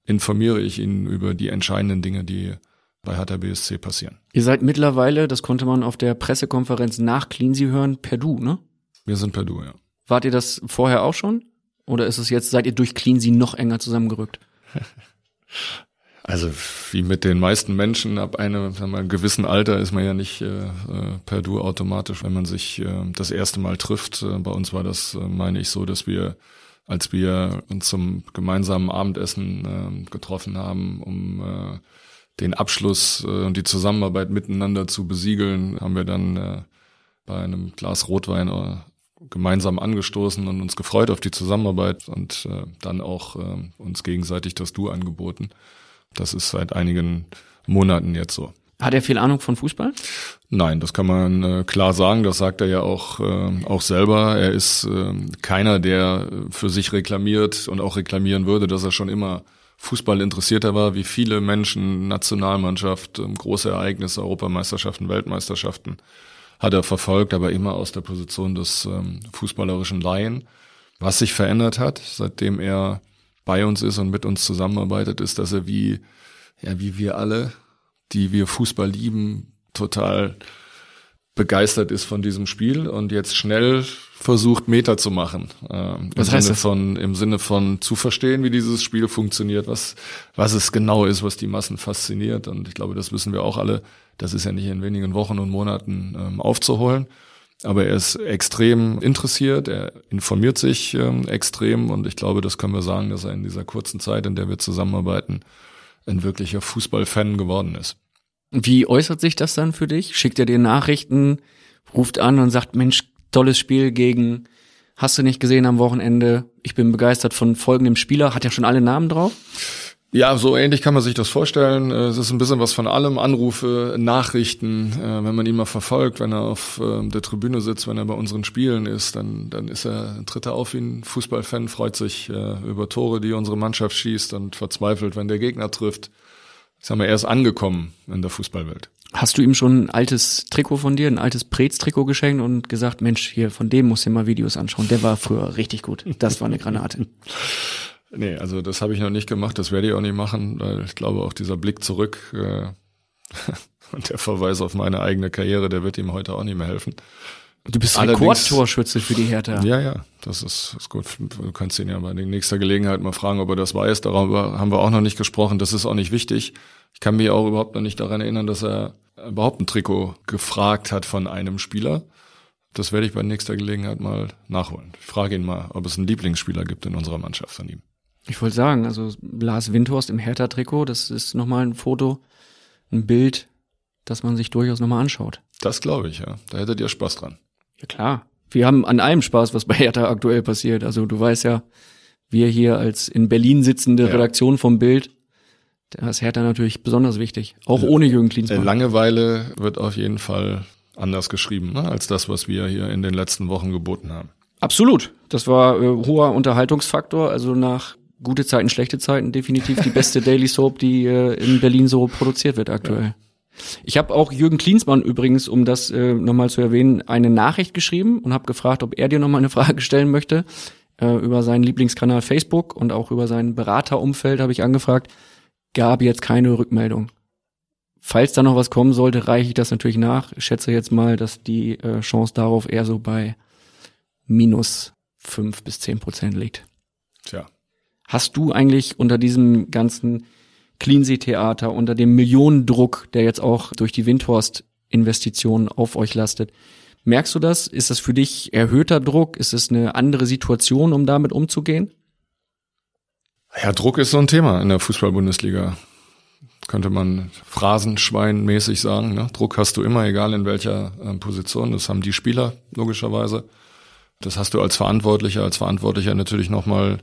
informiere ich ihn über die entscheidenden Dinge, die bei Hertha BSC passieren. Ihr seid mittlerweile, das konnte man auf der Pressekonferenz nach Cleansy hören, per Du, ne? Wir sind per Du, ja. Wart ihr das vorher auch schon? Oder ist es jetzt, seid ihr durch Cleansy noch enger zusammengerückt? <laughs> Also wie mit den meisten Menschen ab einem, einem gewissen Alter ist man ja nicht äh, äh, per Du automatisch, wenn man sich äh, das erste Mal trifft. Äh, bei uns war das, äh, meine ich, so, dass wir, als wir uns zum gemeinsamen Abendessen äh, getroffen haben, um äh, den Abschluss äh, und die Zusammenarbeit miteinander zu besiegeln, haben wir dann äh, bei einem Glas Rotwein äh, gemeinsam angestoßen und uns gefreut auf die Zusammenarbeit und äh, dann auch äh, uns gegenseitig das Du angeboten. Das ist seit einigen Monaten jetzt so. Hat er viel Ahnung von Fußball? Nein, das kann man äh, klar sagen. Das sagt er ja auch, äh, auch selber. Er ist äh, keiner, der für sich reklamiert und auch reklamieren würde, dass er schon immer Fußball interessierter war, wie viele Menschen, Nationalmannschaft, ähm, große Ereignisse, Europameisterschaften, Weltmeisterschaften hat er verfolgt, aber immer aus der Position des ähm, fußballerischen Laien. Was sich verändert hat, seitdem er bei uns ist und mit uns zusammenarbeitet, ist, dass er wie, ja, wie wir alle, die wir Fußball lieben, total begeistert ist von diesem Spiel und jetzt schnell versucht, Meter zu machen. Ähm, Was im heißt Sinne das? von, im Sinne von zu verstehen, wie dieses Spiel funktioniert, was, was es genau ist, was die Massen fasziniert. Und ich glaube, das wissen wir auch alle. Das ist ja nicht in wenigen Wochen und Monaten ähm, aufzuholen. Aber er ist extrem interessiert, er informiert sich ähm, extrem und ich glaube, das können wir sagen, dass er in dieser kurzen Zeit, in der wir zusammenarbeiten, ein wirklicher Fußballfan geworden ist. Wie äußert sich das dann für dich? Schickt er dir Nachrichten, ruft an und sagt, Mensch, tolles Spiel gegen, hast du nicht gesehen am Wochenende? Ich bin begeistert von folgendem Spieler. Hat ja schon alle Namen drauf? Ja, so ähnlich kann man sich das vorstellen. Äh, Es ist ein bisschen was von allem. Anrufe, Nachrichten, äh, wenn man ihn mal verfolgt, wenn er auf äh, der Tribüne sitzt, wenn er bei unseren Spielen ist, dann, dann ist er, tritt er auf wie ein Fußballfan, freut sich äh, über Tore, die unsere Mannschaft schießt und verzweifelt, wenn der Gegner trifft. Ich sag mal, er ist angekommen in der Fußballwelt. Hast du ihm schon ein altes Trikot von dir, ein altes Prez-Trikot geschenkt und gesagt, Mensch, hier, von dem musst du dir mal Videos anschauen. Der war früher richtig gut. Das war eine Granate. <laughs> Nee, also das habe ich noch nicht gemacht, das werde ich auch nicht machen, weil ich glaube auch dieser Blick zurück äh, <laughs> und der Verweis auf meine eigene Karriere, der wird ihm heute auch nicht mehr helfen. Du bist Rekordtorschütze für die Hertha. Ja, ja, das ist, ist gut. Du kannst ihn ja bei der nächster Gelegenheit mal fragen, ob er das weiß. Darüber haben wir auch noch nicht gesprochen. Das ist auch nicht wichtig. Ich kann mich auch überhaupt noch nicht daran erinnern, dass er überhaupt ein Trikot gefragt hat von einem Spieler. Das werde ich bei nächster Gelegenheit mal nachholen. Ich frage ihn mal, ob es einen Lieblingsspieler gibt in unserer Mannschaft von ihm. Ich wollte sagen, also Lars Windhorst im Hertha-Trikot, das ist nochmal ein Foto, ein Bild, das man sich durchaus nochmal anschaut. Das glaube ich, ja. Da hättet ihr Spaß dran. Ja klar. Wir haben an allem Spaß, was bei Hertha aktuell passiert. Also du weißt ja, wir hier als in Berlin sitzende Ja. Redaktion vom Bild, da ist Hertha natürlich besonders wichtig. Auch ohne Jürgen Äh, Klinsmann. Langeweile wird auf jeden Fall anders geschrieben, ne, als das, was wir hier in den letzten Wochen geboten haben. Absolut. Das war äh, hoher Unterhaltungsfaktor. Also nach gute Zeiten, schlechte Zeiten definitiv die beste <laughs> Daily Soap, die äh, in Berlin so produziert wird aktuell. Ich habe auch Jürgen Klinsmann übrigens, um das äh, nochmal zu erwähnen, eine Nachricht geschrieben und habe gefragt, ob er dir nochmal eine Frage stellen möchte äh, über seinen Lieblingskanal Facebook und auch über sein Beraterumfeld habe ich angefragt. Gab jetzt keine Rückmeldung. Falls da noch was kommen sollte, reiche ich das natürlich nach. Ich schätze jetzt mal, dass die äh, Chance darauf eher so bei minus fünf bis zehn Prozent liegt. Tja. Hast du eigentlich unter diesem ganzen Cleansea-Theater, unter dem Millionendruck, der jetzt auch durch die Windhorst-Investitionen auf euch lastet, Merkst du das? Ist das für dich erhöhter Druck? Ist es eine andere Situation, um damit umzugehen? Ja, Druck ist so ein Thema in der Fußball-Bundesliga. Könnte man phrasenschweinmäßig sagen. Ne? Druck hast du immer, egal in welcher äh, Position. Das haben die Spieler logischerweise. Das hast du als Verantwortlicher, als Verantwortlicher natürlich nochmal ähm,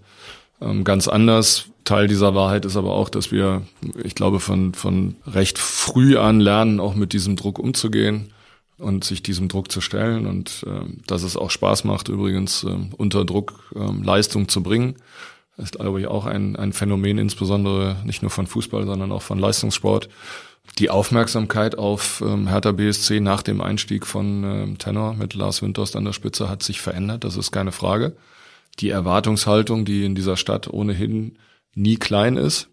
ganz anders. Teil dieser Wahrheit ist aber auch, dass wir, ich glaube, von, von recht früh an lernen, auch mit diesem Druck umzugehen und sich diesem Druck zu stellen und äh, dass es auch Spaß macht, übrigens äh, unter Druck äh, Leistung zu bringen. Ist, glaube ich, auch ein, ein Phänomen, insbesondere nicht nur von Fußball, sondern auch von Leistungssport. Die Aufmerksamkeit auf ähm, Hertha BSC nach dem Einstieg von ähm, Tenor mit Lars Windhorst an der Spitze hat sich verändert, das ist keine Frage. Die Erwartungshaltung, die in dieser Stadt ohnehin nie klein ist,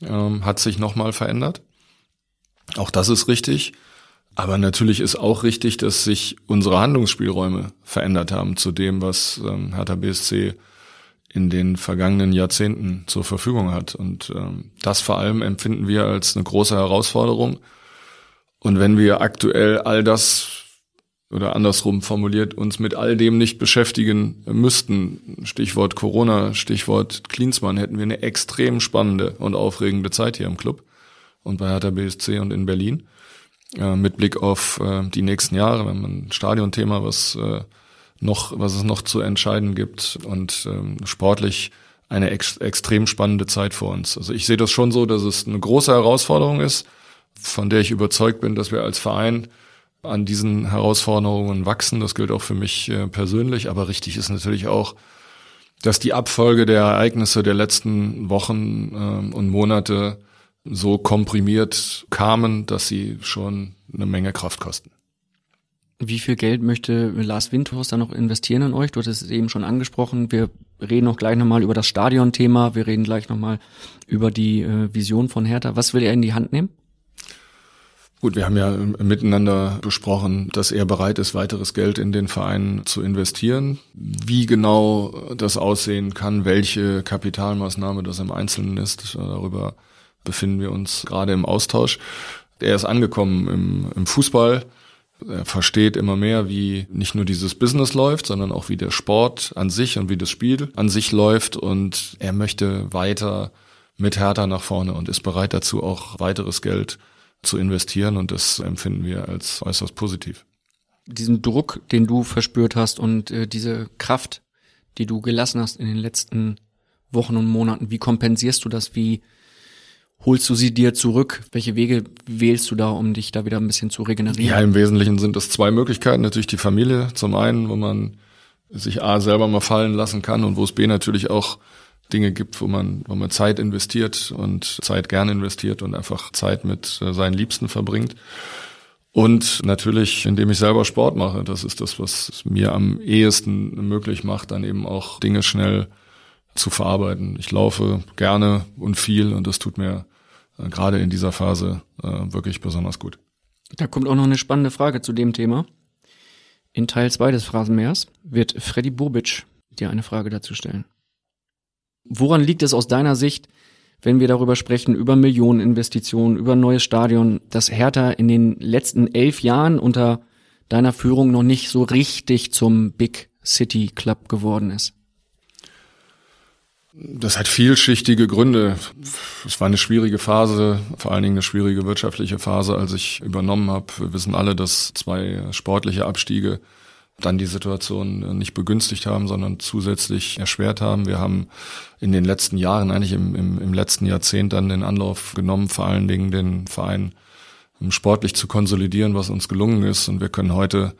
ähm, hat sich nochmal verändert. Auch das ist richtig. Aber natürlich ist auch richtig, dass sich unsere Handlungsspielräume verändert haben zu dem, was ähm, Hertha BSC in den vergangenen Jahrzehnten zur Verfügung hat. Und ähm, das vor allem empfinden wir als eine große Herausforderung. Und wenn wir aktuell all das oder andersrum formuliert uns mit all dem nicht beschäftigen müssten, Stichwort Corona, Stichwort Klinsmann, hätten wir eine extrem spannende und aufregende Zeit hier im Club und bei Hertha BSC und in Berlin. Äh, mit Blick auf äh, die nächsten Jahre, wenn man Stadionthema, was äh, noch, was es noch zu entscheiden gibt und ähm, sportlich eine ex extrem spannende Zeit vor uns. Also ich sehe das schon so, dass es eine große Herausforderung ist, von der ich überzeugt bin, dass wir als Verein an diesen Herausforderungen wachsen. Das gilt auch für mich äh, persönlich, aber richtig ist natürlich auch, dass die Abfolge der Ereignisse der letzten Wochen äh, und Monate so komprimiert kamen, dass sie schon eine Menge Kraft kosten. Wie viel Geld möchte Lars Windhorst da noch investieren in euch? Du hattest es eben schon angesprochen. Wir reden auch gleich nochmal über das Stadion-Thema. Wir reden gleich nochmal über die äh, Vision von Hertha. Was will er in die Hand nehmen? Gut, wir haben ja miteinander besprochen, dass er bereit ist, weiteres Geld in den Verein zu investieren. Wie genau das aussehen kann, welche Kapitalmaßnahme das im Einzelnen ist, darüber befinden wir uns gerade im Austausch. Er ist angekommen im, im Fußball er versteht immer mehr, wie nicht nur dieses Business läuft, sondern auch wie der Sport an sich und wie das Spiel an sich läuft. Und er möchte weiter mit Hertha nach vorne und ist bereit dazu, auch weiteres Geld zu investieren. Und das empfinden wir als äußerst positiv. Diesen Druck, den du verspürt hast und äh, diese Kraft, die du gelassen hast in den letzten Wochen und Monaten, wie kompensierst du das? Wie holst du sie dir zurück? Welche Wege wählst du da, um dich da wieder ein bisschen zu regenerieren? Ja, im Wesentlichen sind es zwei Möglichkeiten. Natürlich die Familie zum einen, wo man sich A selber mal fallen lassen kann und wo es B natürlich auch Dinge gibt, wo man, wo man Zeit investiert und Zeit gern investiert und einfach Zeit mit äh, seinen Liebsten verbringt. Und natürlich, indem ich selber Sport mache. Das ist das, was mir am ehesten möglich macht, dann eben auch Dinge schnell zu verarbeiten. Ich laufe gerne und viel und das tut mir äh, gerade in dieser Phase äh, wirklich besonders gut. Da kommt auch noch eine spannende Frage zu dem Thema. In Teil 2 des Phrasenmeers wird Freddy Bobic dir eine Frage dazu stellen. Woran liegt es aus deiner Sicht, wenn wir darüber sprechen, über Millioneninvestitionen, über ein neues Stadion, dass Hertha in den letzten elf Jahren unter deiner Führung noch nicht so richtig zum Big City Club geworden ist? Das hat vielschichtige Gründe. Es war eine schwierige Phase, vor allen Dingen eine schwierige wirtschaftliche Phase, als ich übernommen habe. Wir wissen alle, dass zwei sportliche Abstiege dann die Situation nicht begünstigt haben, sondern zusätzlich erschwert haben. Wir haben in den letzten Jahren, eigentlich im, im, im letzten Jahrzehnt dann den Anlauf genommen, vor allen Dingen den Verein sportlich zu konsolidieren, was uns gelungen ist. Und wir können heute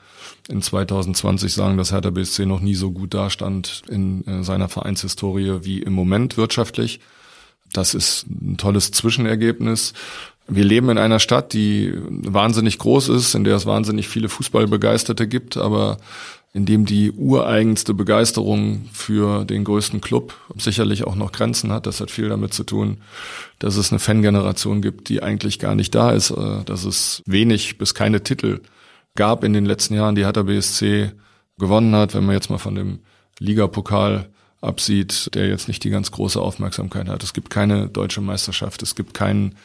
in 2020 sagen, dass Hertha BSC noch nie so gut dastand in äh, seiner Vereinshistorie wie im Moment wirtschaftlich. Das ist ein tolles Zwischenergebnis. Wir leben in einer Stadt, die wahnsinnig groß ist, in der es wahnsinnig viele Fußballbegeisterte gibt, aber in dem die ureigenste Begeisterung für den größten Club sicherlich auch noch Grenzen hat. Das hat viel damit zu tun, dass es eine Fangeneration gibt, die eigentlich gar nicht da ist, äh, dass es wenig bis keine Titel gab in den letzten Jahren, die Hertha BSC gewonnen hat, wenn man jetzt mal von dem Ligapokal absieht, der jetzt nicht die ganz große Aufmerksamkeit hat. Es gibt keine deutsche Meisterschaft, es gibt keinen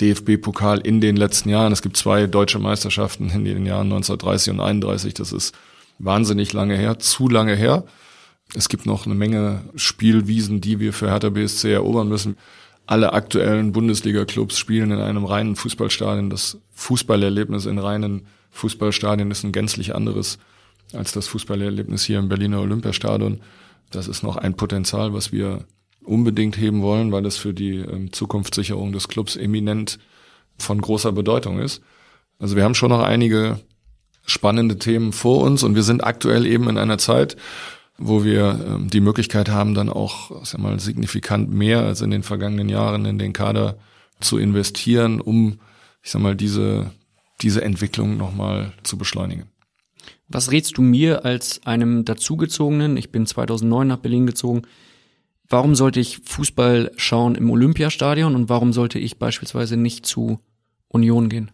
DFB-Pokal in den letzten Jahren. Es gibt zwei deutsche Meisterschaften in den Jahren 1930 und 31. Das ist wahnsinnig lange her, zu lange her. Es gibt noch eine Menge Spielwiesen, die wir für Hertha BSC erobern müssen. Alle aktuellen Bundesliga-Clubs spielen in einem reinen Fußballstadion. Das Fußballerlebnis in reinen Fußballstadien ist ein gänzlich anderes als das Fußballerlebnis hier im Berliner Olympiastadion. Das ist noch ein Potenzial, was wir unbedingt heben wollen, weil es für die ähm, Zukunftssicherung des Clubs eminent von großer Bedeutung ist. Also wir haben schon noch einige spannende Themen vor uns und wir sind aktuell eben in einer Zeit, wo wir ähm, die Möglichkeit haben, dann auch sag mal, signifikant mehr als in den vergangenen Jahren in den Kader zu investieren, um, ich sag mal, diese, diese Entwicklung nochmal zu beschleunigen. Was rätst du mir als einem dazugezogenen? Ich bin 2009 nach Berlin gezogen. Warum sollte ich Fußball schauen im Olympiastadion und warum sollte ich beispielsweise nicht zu Union gehen?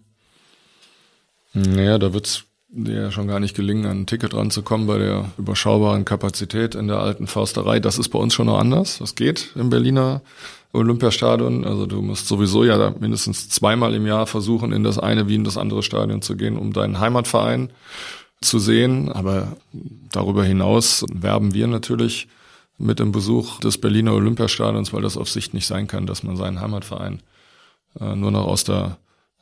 Naja, da wird's dir ja schon gar nicht gelingen, an ein Ticket ranzukommen bei der überschaubaren Kapazität in der alten Försterei. Das ist bei uns schon noch anders. Das geht im Berliner Olympiastadion. Also du musst sowieso ja mindestens zweimal im Jahr versuchen, in das eine wie in das andere Stadion zu gehen, um deinen Heimatverein zu sehen. Aber darüber hinaus werben wir natürlich mit dem Besuch des Berliner Olympiastadions, weil das auf Sicht nicht sein kann, dass man seinen Heimatverein äh, nur noch aus der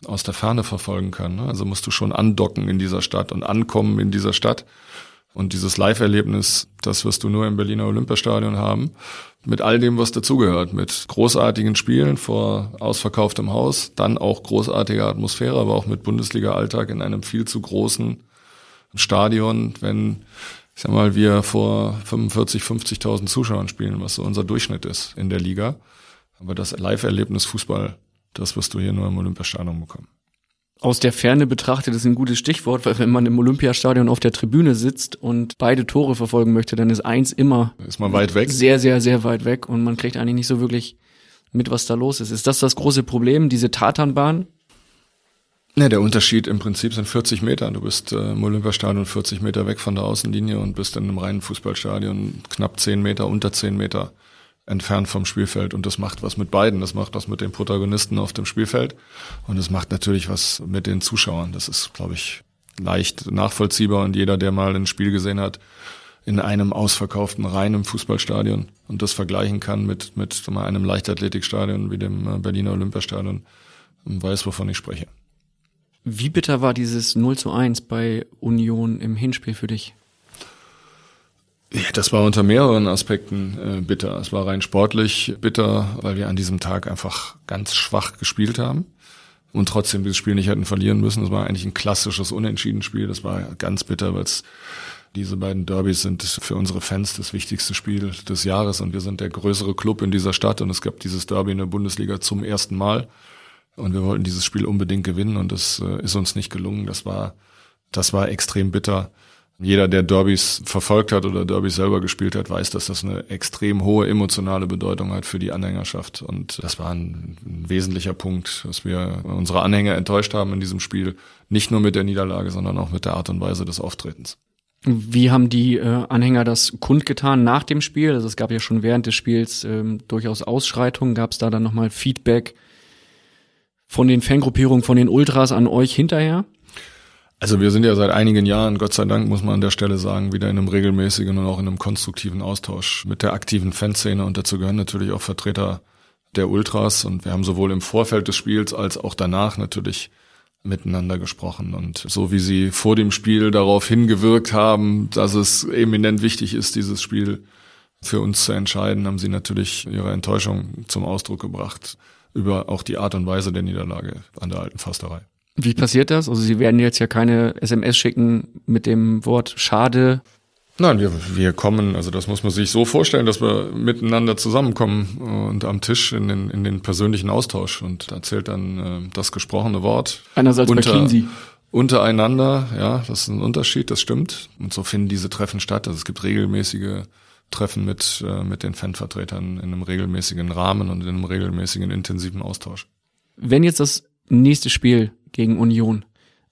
aus der Ferne verfolgen kann. Ne? Also musst du schon andocken in dieser Stadt und ankommen in dieser Stadt. Und dieses Live-Erlebnis, das wirst du nur im Berliner Olympiastadion haben. Mit all dem, was dazugehört. Mit großartigen Spielen vor ausverkauftem Haus, dann auch großartige Atmosphäre, aber auch mit Bundesliga-Alltag in einem viel zu großen Stadion, wenn ich sag mal, wir vor 45, 50.000 Zuschauern spielen, was so unser Durchschnitt ist in der Liga. Aber das Live-Erlebnis Fußball, das wirst du hier nur im Olympiastadion bekommen. Aus der Ferne betrachtet ist ein gutes Stichwort, weil wenn man im Olympiastadion auf der Tribüne sitzt und beide Tore verfolgen möchte, dann ist eins immer ist man weit weg. Sehr, sehr, sehr weit weg und man kriegt eigentlich nicht so wirklich mit, was da los ist. Ist das das große Problem, diese Tatanbahn? Ne, der Unterschied im Prinzip sind 40 Meter. Du bist äh, im Olympiastadion 40 Meter weg von der Außenlinie und bist in einem reinen Fußballstadion knapp 10 Meter, unter 10 Meter entfernt vom Spielfeld. Und das macht was mit beiden. Das macht was mit den Protagonisten auf dem Spielfeld. Und es macht natürlich was mit den Zuschauern. Das ist, glaube ich, leicht nachvollziehbar. Und jeder, der mal ein Spiel gesehen hat, in einem ausverkauften reinen Fußballstadion und das vergleichen kann mit, mit mal, einem Leichtathletikstadion wie dem äh, Berliner Olympiastadion, weiß, wovon ich spreche. Wie bitter war dieses 0 zu 1 bei Union im Hinspiel für dich? Ja, das war unter mehreren Aspekten äh, bitter. Es war rein sportlich bitter, weil wir an diesem Tag einfach ganz schwach gespielt haben und trotzdem dieses Spiel nicht hätten verlieren müssen. Es war eigentlich ein klassisches Unentschieden-Spiel. Das war ganz bitter, weil es diese beiden Derbys sind für unsere Fans das wichtigste Spiel des Jahres und wir sind der größere Club in dieser Stadt und es gab dieses Derby in der Bundesliga zum ersten Mal. Und wir wollten dieses Spiel unbedingt gewinnen und das äh, ist uns nicht gelungen. Das war, das war extrem bitter. Jeder, der Derbys verfolgt hat oder Derbys selber gespielt hat, weiß, dass das eine extrem hohe emotionale Bedeutung hat für die Anhängerschaft. Und das war ein, ein wesentlicher Punkt, dass wir unsere Anhänger enttäuscht haben in diesem Spiel. Nicht nur mit der Niederlage, sondern auch mit der Art und Weise des Auftretens. Wie haben die äh, Anhänger das kundgetan nach dem Spiel? Also es gab ja schon während des Spiels ähm, durchaus Ausschreitungen. Gab es da dann nochmal Feedback? Von den Fangruppierungen, von den Ultras an euch hinterher? Also wir sind ja seit einigen Jahren, Gott sei Dank muss man an der Stelle sagen, wieder in einem regelmäßigen und auch in einem konstruktiven Austausch mit der aktiven Fanszene. Und dazu gehören natürlich auch Vertreter der Ultras. Und wir haben sowohl im Vorfeld des Spiels als auch danach natürlich miteinander gesprochen. Und so wie sie vor dem Spiel darauf hingewirkt haben, dass es eminent wichtig ist, dieses Spiel für uns zu entscheiden, haben sie natürlich ihre Enttäuschung zum Ausdruck gebracht über auch die Art und Weise der Niederlage an der alten Fasterei. Wie passiert das? Also Sie werden jetzt ja keine SMS schicken mit dem Wort schade. Nein, wir, wir kommen, also das muss man sich so vorstellen, dass wir miteinander zusammenkommen und am Tisch in den, in den persönlichen Austausch und da zählt dann äh, das gesprochene Wort. Einerseits unter, bei Cleansy. Untereinander, ja, das ist ein Unterschied, das stimmt. Und so finden diese Treffen statt. Also es gibt regelmäßige Treffen mit, äh, mit den Fanvertretern in einem regelmäßigen Rahmen und in einem regelmäßigen intensiven Austausch. Wenn jetzt das nächste Spiel gegen Union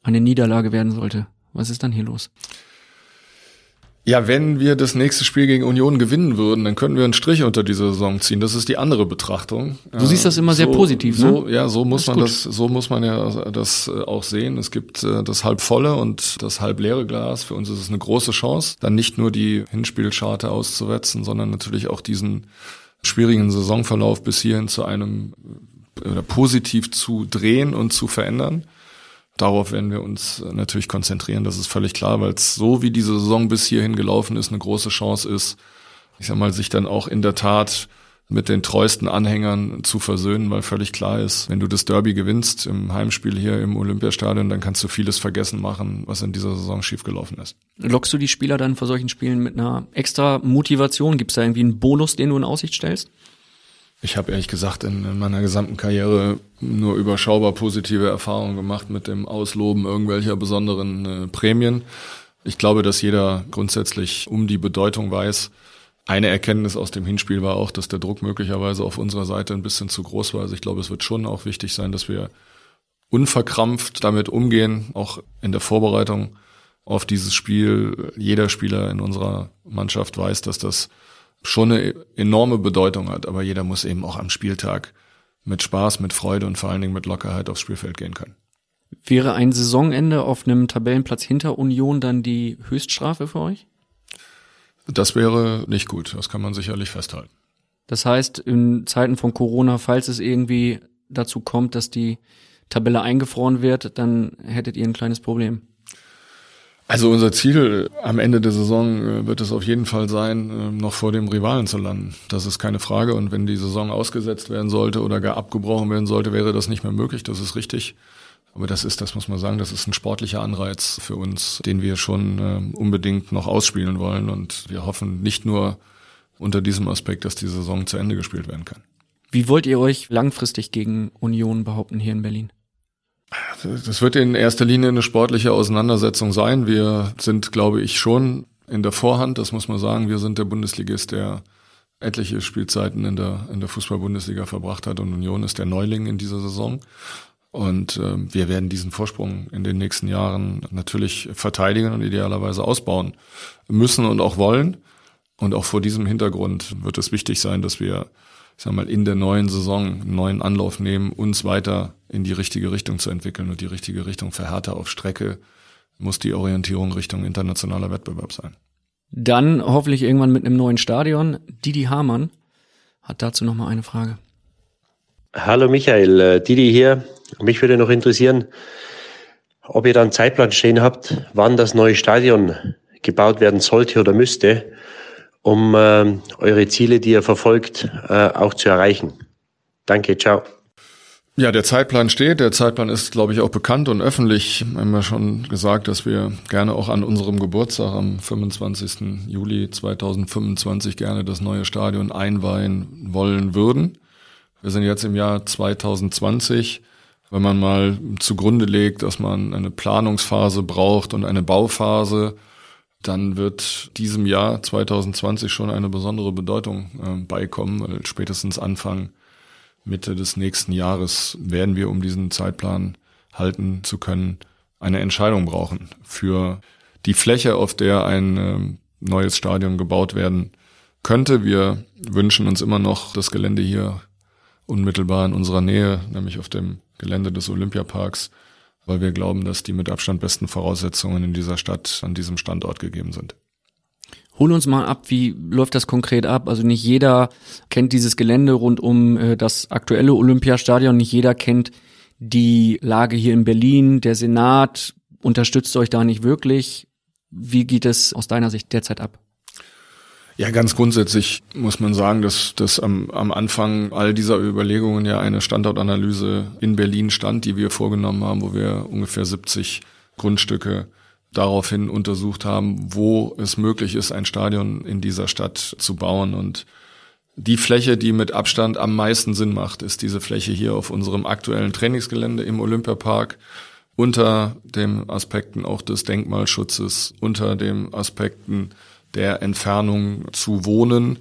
eine Niederlage werden sollte, was ist dann hier los? Ja, wenn wir das nächste Spiel gegen Union gewinnen würden, dann könnten wir einen Strich unter diese Saison ziehen. Das ist die andere Betrachtung. Du siehst das immer so, sehr positiv, so, ne? Ja, so muss man gut. das, so muss man ja das äh, auch sehen. Es gibt äh, das halb volle und das halb leere Glas. Für uns ist es eine große Chance, dann nicht nur die Hinspielscharte auszuwetzen, sondern natürlich auch diesen schwierigen Saisonverlauf bis hierhin zu einem äh, oder positiv zu drehen und zu verändern. Darauf werden wir uns äh, natürlich konzentrieren, das ist völlig klar, weil es so wie diese Saison bis hierhin gelaufen ist, eine große Chance ist, ich sag mal, sich dann auch in der Tat mit den treuesten Anhängern zu versöhnen, weil völlig klar ist, wenn du das Derby gewinnst im Heimspiel hier im Olympiastadion, dann kannst du vieles vergessen machen, was in dieser Saison schiefgelaufen ist. Lockst du die Spieler dann vor solchen Spielen mit einer extra Motivation? Gibt es da irgendwie einen Bonus, den du in Aussicht stellst? Ich habe ehrlich gesagt in, in meiner gesamten Karriere nur überschaubar positive Erfahrungen gemacht mit dem Ausloben irgendwelcher besonderen äh, Prämien. Ich glaube, dass jeder grundsätzlich um die Bedeutung weiß. Eine Erkenntnis aus dem Hinspiel war auch, dass der Druck möglicherweise auf unserer Seite ein bisschen zu groß war. Also ich glaube, es wird schon auch wichtig sein, dass wir unverkrampft damit umgehen, auch in der Vorbereitung auf dieses Spiel. Jeder Spieler in unserer Mannschaft weiß, dass das schon eine enorme Bedeutung hat, aber jeder muss eben auch am Spieltag mit Spaß, mit Freude und vor allen Dingen mit Lockerheit aufs Spielfeld gehen können. Wäre ein Saisonende auf einem Tabellenplatz hinter Union dann die Höchststrafe für euch? Das wäre nicht gut, das kann man sicherlich festhalten. Das heißt, in Zeiten von Corona, falls es irgendwie dazu kommt, dass die Tabelle eingefroren wird, dann hättet ihr ein kleines Problem. Also unser Ziel am Ende der Saison äh, wird es auf jeden Fall sein, äh, noch vor dem Rivalen zu landen. Das ist keine Frage. Und wenn die Saison ausgesetzt werden sollte oder gar abgebrochen werden sollte, wäre das nicht mehr möglich. Das ist richtig. Aber das ist, das muss man sagen, das ist ein sportlicher Anreiz für uns, den wir schon äh, unbedingt noch ausspielen wollen. Und wir hoffen nicht nur unter diesem Aspekt, dass die Saison zu Ende gespielt werden kann. Wie wollt ihr euch langfristig gegen Union behaupten hier in Berlin? Das wird in erster Linie eine sportliche Auseinandersetzung sein. Wir sind, glaube ich, schon in der Vorhand, das muss man sagen. Wir sind der Bundesligist, der etliche Spielzeiten in der, in der Fußball-Bundesliga verbracht hat und Union ist der Neuling in dieser Saison. Und äh, wir werden diesen Vorsprung in den nächsten Jahren natürlich verteidigen und idealerweise ausbauen müssen und auch wollen. Und auch vor diesem Hintergrund wird es wichtig sein, dass wir ich sag mal, in der neuen Saison einen neuen Anlauf nehmen, uns weiter in die richtige Richtung zu entwickeln und die richtige Richtung für Hertha auf Strecke muss die Orientierung Richtung internationaler Wettbewerb sein. Dann hoffentlich irgendwann mit einem neuen Stadion. Didi Hamann hat dazu noch mal eine Frage. Hallo Michael, äh, Didi hier. Mich würde noch interessieren, ob ihr da einen Zeitplan stehen habt, wann das neue Stadion gebaut werden sollte oder müsste, um äh, eure Ziele, die ihr verfolgt, äh, auch zu erreichen. Danke, ciao. Ja, der Zeitplan steht. Der Zeitplan ist, glaube ich, auch bekannt und öffentlich. Wir haben ja schon gesagt, dass wir gerne auch an unserem Geburtstag am 25. Juli 2025 gerne das neue Stadion einweihen wollen würden. Wir sind jetzt im Jahr 2020. Wenn man mal zugrunde legt, dass man eine Planungsphase braucht und eine Bauphase, dann wird diesem Jahr 2020 schon eine besondere Bedeutung äh, beikommen, weil spätestens Anfang Mitte des nächsten Jahres werden wir, um diesen Zeitplan halten zu können, eine Entscheidung brauchen für die Fläche, auf der ein äh, neues Stadion gebaut werden könnte. Wir wünschen uns immer noch das Gelände hier unmittelbar in unserer Nähe, nämlich auf dem Gelände des Olympiaparks, weil wir glauben, dass die mit Abstand besten Voraussetzungen in dieser Stadt an diesem Standort gegeben sind. Hol uns mal ab, wie läuft das konkret ab? Also nicht jeder kennt dieses Gelände rund um äh, das aktuelle Olympiastadion, nicht jeder kennt die Lage hier in Berlin, der Senat unterstützt euch da nicht wirklich. Wie geht es aus deiner Sicht derzeit ab? Ja, ganz grundsätzlich muss man sagen, dass, dass am, am Anfang all dieser Überlegungen ja eine Standortanalyse in Berlin stand, die wir vorgenommen haben, wo wir ungefähr 70 Grundstücke daraufhin untersucht haben, wo es möglich ist, ein Stadion in dieser Stadt zu bauen. Und die Fläche, die mit Abstand am meisten Sinn macht, ist diese Fläche hier auf unserem aktuellen Trainingsgelände im Olympiapark unter dem Aspekten auch des Denkmalschutzes, unter dem Aspekten der Entfernung zu wohnen,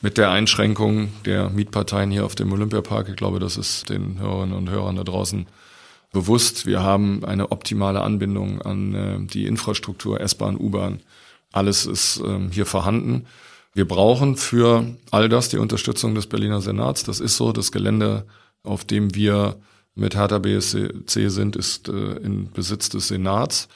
mit der Einschränkung der Mietparteien hier auf dem Olympiapark. Ich glaube, das ist den Hörerinnen und Hörern da draußen bewusst. Wir haben eine optimale Anbindung an äh, die Infrastruktur S-Bahn, U-Bahn. Alles ist ähm, hier vorhanden. Wir brauchen für all das die Unterstützung des Berliner Senats. Das ist so. Das Gelände, auf dem wir mit Hertha BSC sind, ist äh, in Besitz des Senats.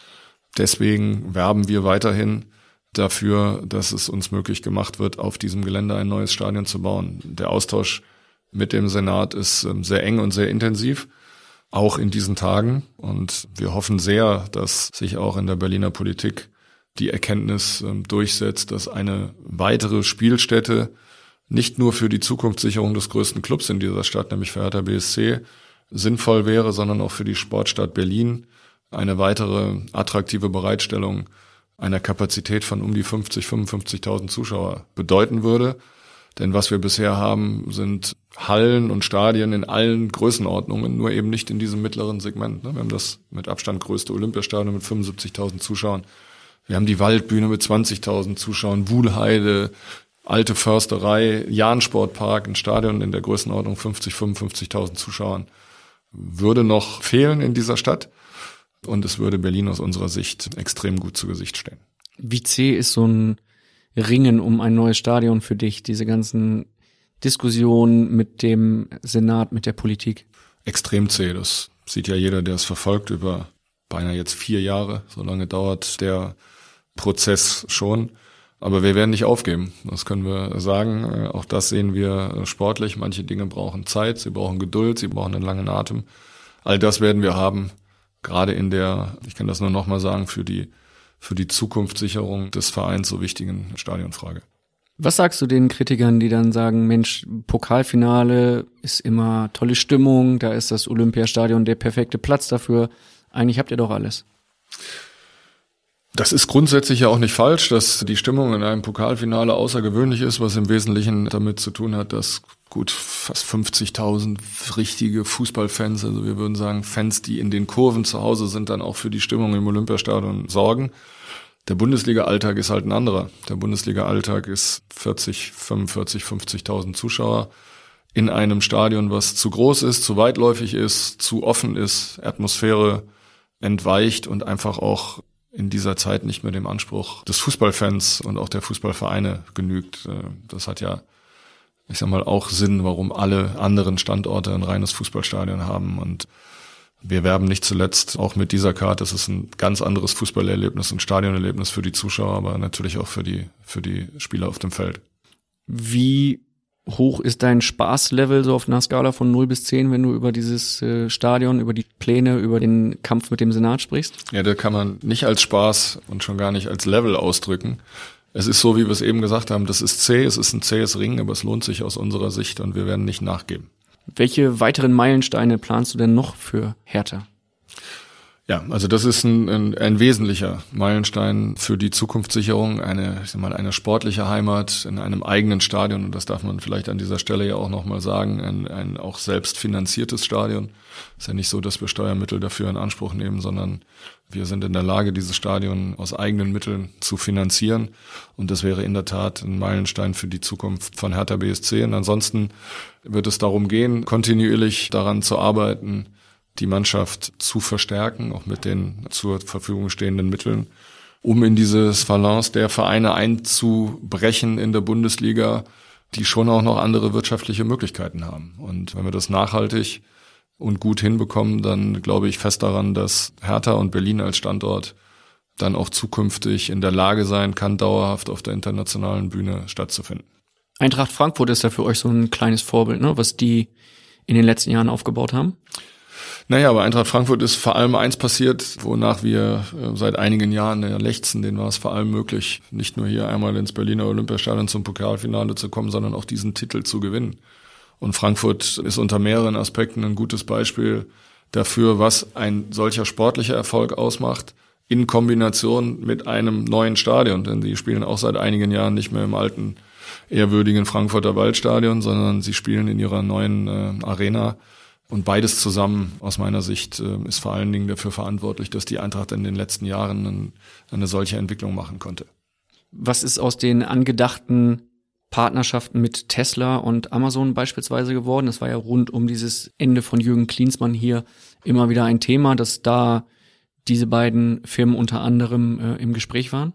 Deswegen werben wir weiterhin dafür, dass es uns möglich gemacht wird, auf diesem Gelände ein neues Stadion zu bauen. Der Austausch mit dem Senat ist ähm, sehr eng und sehr intensiv, auch in diesen Tagen. Und wir hoffen sehr, dass sich auch in der Berliner Politik die Erkenntnis ähm, durchsetzt, dass eine weitere Spielstätte nicht nur für die Zukunftssicherung des größten Clubs in dieser Stadt, nämlich für Hertha BSC, sinnvoll wäre, sondern auch für die Sportstadt Berlin eine weitere attraktive Bereitstellung einer Kapazität von um die 50, 55.000 Zuschauer bedeuten würde. Denn was wir bisher haben, sind Hallen und Stadien in allen Größenordnungen, nur eben nicht in diesem mittleren Segment. Ne? Wir haben das mit Abstand größte Olympiastadion mit 75.000 Zuschauern. Wir haben die Waldbühne mit 20.000 Zuschauern, Wuhlheide, alte Försterei, Jahnsportpark, ein Stadion in der Größenordnung 50, 55.000 Zuschauern. Würde noch fehlen in dieser Stadt. Und es würde Berlin aus unserer Sicht extrem gut zu Gesicht stehen. Wie zäh ist so ein Ringen um ein neues Stadion für dich, diese ganzen Diskussionen mit dem Senat, mit der Politik? Extrem zäh. Das sieht ja jeder, der es verfolgt, über beinahe jetzt vier Jahre. So lange dauert der Prozess schon. Aber wir werden nicht aufgeben. Das können wir sagen. Auch das sehen wir sportlich. Manche Dinge brauchen Zeit, sie brauchen Geduld, sie brauchen einen langen Atem. All das werden wir haben gerade in der, ich kann das nur nochmal sagen, für die, für die Zukunftssicherung des Vereins so wichtigen Stadionfrage. Was sagst du den Kritikern, die dann sagen, Mensch, Pokalfinale ist immer tolle Stimmung, da ist das Olympiastadion der perfekte Platz dafür. Eigentlich habt ihr doch alles. Das ist grundsätzlich ja auch nicht falsch, dass die Stimmung in einem Pokalfinale außergewöhnlich ist, was im Wesentlichen damit zu tun hat, dass gut fast 50.000 richtige Fußballfans, also wir würden sagen Fans, die in den Kurven zu Hause sind, dann auch für die Stimmung im Olympiastadion sorgen. Der Bundesliga-Alltag ist halt ein anderer. Der Bundesliga-Alltag ist 40, 45, 50.000 Zuschauer in einem Stadion, was zu groß ist, zu weitläufig ist, zu offen ist, Atmosphäre entweicht und einfach auch in dieser Zeit nicht mehr dem Anspruch des Fußballfans und auch der Fußballvereine genügt. Äh, das hat ja, ich sag mal, auch Sinn, warum alle anderen Standorte ein reines Fußballstadion haben. Und wir werben nicht zuletzt auch mit dieser Karte. Es ist ein ganz anderes Fußballerlebnis, ein Stadionerlebnis für die Zuschauer, aber natürlich auch für die, für die Spieler auf dem Feld. Wie hoch ist dein Spaßlevel so auf einer Skala von 0 bis 10, wenn du über dieses äh, Stadion, über die Pläne, über den Kampf mit dem Senat sprichst? Ja, da kann man nicht als Spaß und schon gar nicht als Level ausdrücken. Es ist so, wie wir es eben gesagt haben, das ist zäh, es ist ein zähes Ring, aber es lohnt sich aus unserer Sicht und wir werden nicht nachgeben. Welche weiteren Meilensteine planst du denn noch für Hertha? Ja, also das ist ein, ein, ein wesentlicher Meilenstein für die Zukunftssicherung, eine, ich sag mal, eine sportliche Heimat in einem eigenen Stadion, und das darf man vielleicht an dieser Stelle ja auch nochmal sagen, ein, ein auch selbst finanziertes Stadion. Ist ja nicht so, dass wir Steuermittel dafür in Anspruch nehmen, sondern wir sind in der Lage, dieses Stadion aus eigenen Mitteln zu finanzieren. Und das wäre in der Tat ein Meilenstein für die Zukunft von Hertha BSC. Und ansonsten wird es darum gehen, kontinuierlich daran zu arbeiten, die Mannschaft zu verstärken, auch mit den zur Verfügung stehenden Mitteln, um in dieses Balance der Vereine einzubrechen in der Bundesliga, die schon auch noch andere wirtschaftliche Möglichkeiten haben. Und wenn wir das nachhaltig und gut hinbekommen, dann glaube ich fest daran, dass Hertha und Berlin als Standort dann auch zukünftig in der Lage sein kann, dauerhaft auf der internationalen Bühne stattzufinden. Eintracht Frankfurt ist ja für euch so ein kleines Vorbild, ne, was die in den letzten Jahren aufgebaut haben. Naja, aber Eintracht Frankfurt ist vor allem eins passiert, wonach wir äh, seit einigen Jahren lechzen, denen war es vor allem möglich, nicht nur hier einmal ins Berliner Olympiastadion zum Pokalfinale zu kommen, sondern auch diesen Titel zu gewinnen. Und Frankfurt ist unter mehreren Aspekten ein gutes Beispiel dafür, was ein solcher sportlicher Erfolg ausmacht, in Kombination mit einem neuen Stadion. Denn sie spielen auch seit einigen Jahren nicht mehr im alten, ehrwürdigen Frankfurter Waldstadion, sondern sie spielen in ihrer neuen äh, Arena und beides zusammen, aus meiner Sicht, äh, ist vor allen Dingen dafür verantwortlich, dass die Eintracht in den letzten Jahren eine solche Entwicklung machen konnte. Was ist aus den angedachten Partnerschaften mit Tesla und Amazon beispielsweise geworden? Das war ja rund um dieses Ende von Jürgen Klinsmann hier immer wieder ein Thema, dass da diese beiden Firmen unter anderem äh, im Gespräch waren.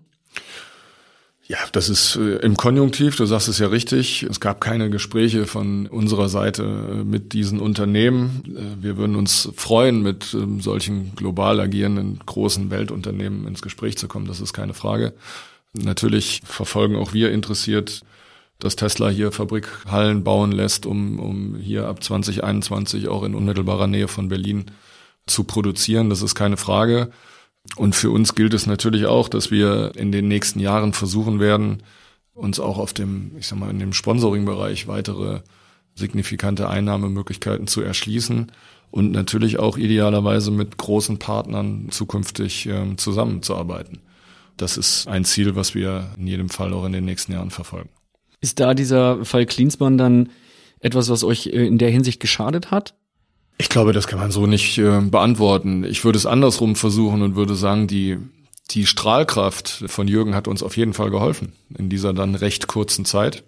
Ja, das ist äh, im Konjunktiv, du sagst es ja richtig. Es gab keine Gespräche von unserer Seite äh, mit diesen Unternehmen. Äh, wir würden uns freuen, mit ähm, solchen global agierenden großen Weltunternehmen ins Gespräch zu kommen. Das ist keine Frage. Natürlich verfolgen auch wir interessiert, dass Tesla hier Fabrikhallen bauen lässt, um, um hier ab 2021 auch in unmittelbarer Nähe von Berlin zu produzieren. Das ist keine Frage. Und für uns gilt es natürlich auch, dass wir in den nächsten Jahren versuchen werden, uns auch auf dem, ich sag mal, in dem Sponsoring-Bereich weitere signifikante Einnahmemöglichkeiten zu erschließen und natürlich auch idealerweise mit großen Partnern zukünftig äh, zusammenzuarbeiten. Das ist ein Ziel, was wir in jedem Fall auch in den nächsten Jahren verfolgen. Ist da dieser Fall Klinsmann dann etwas, was euch äh, in der Hinsicht geschadet hat? Ich glaube, das kann man so nicht äh, beantworten. Ich würde es andersrum versuchen und würde sagen, die, die Strahlkraft von Jürgen hat uns auf jeden Fall geholfen in dieser dann recht kurzen Zeit.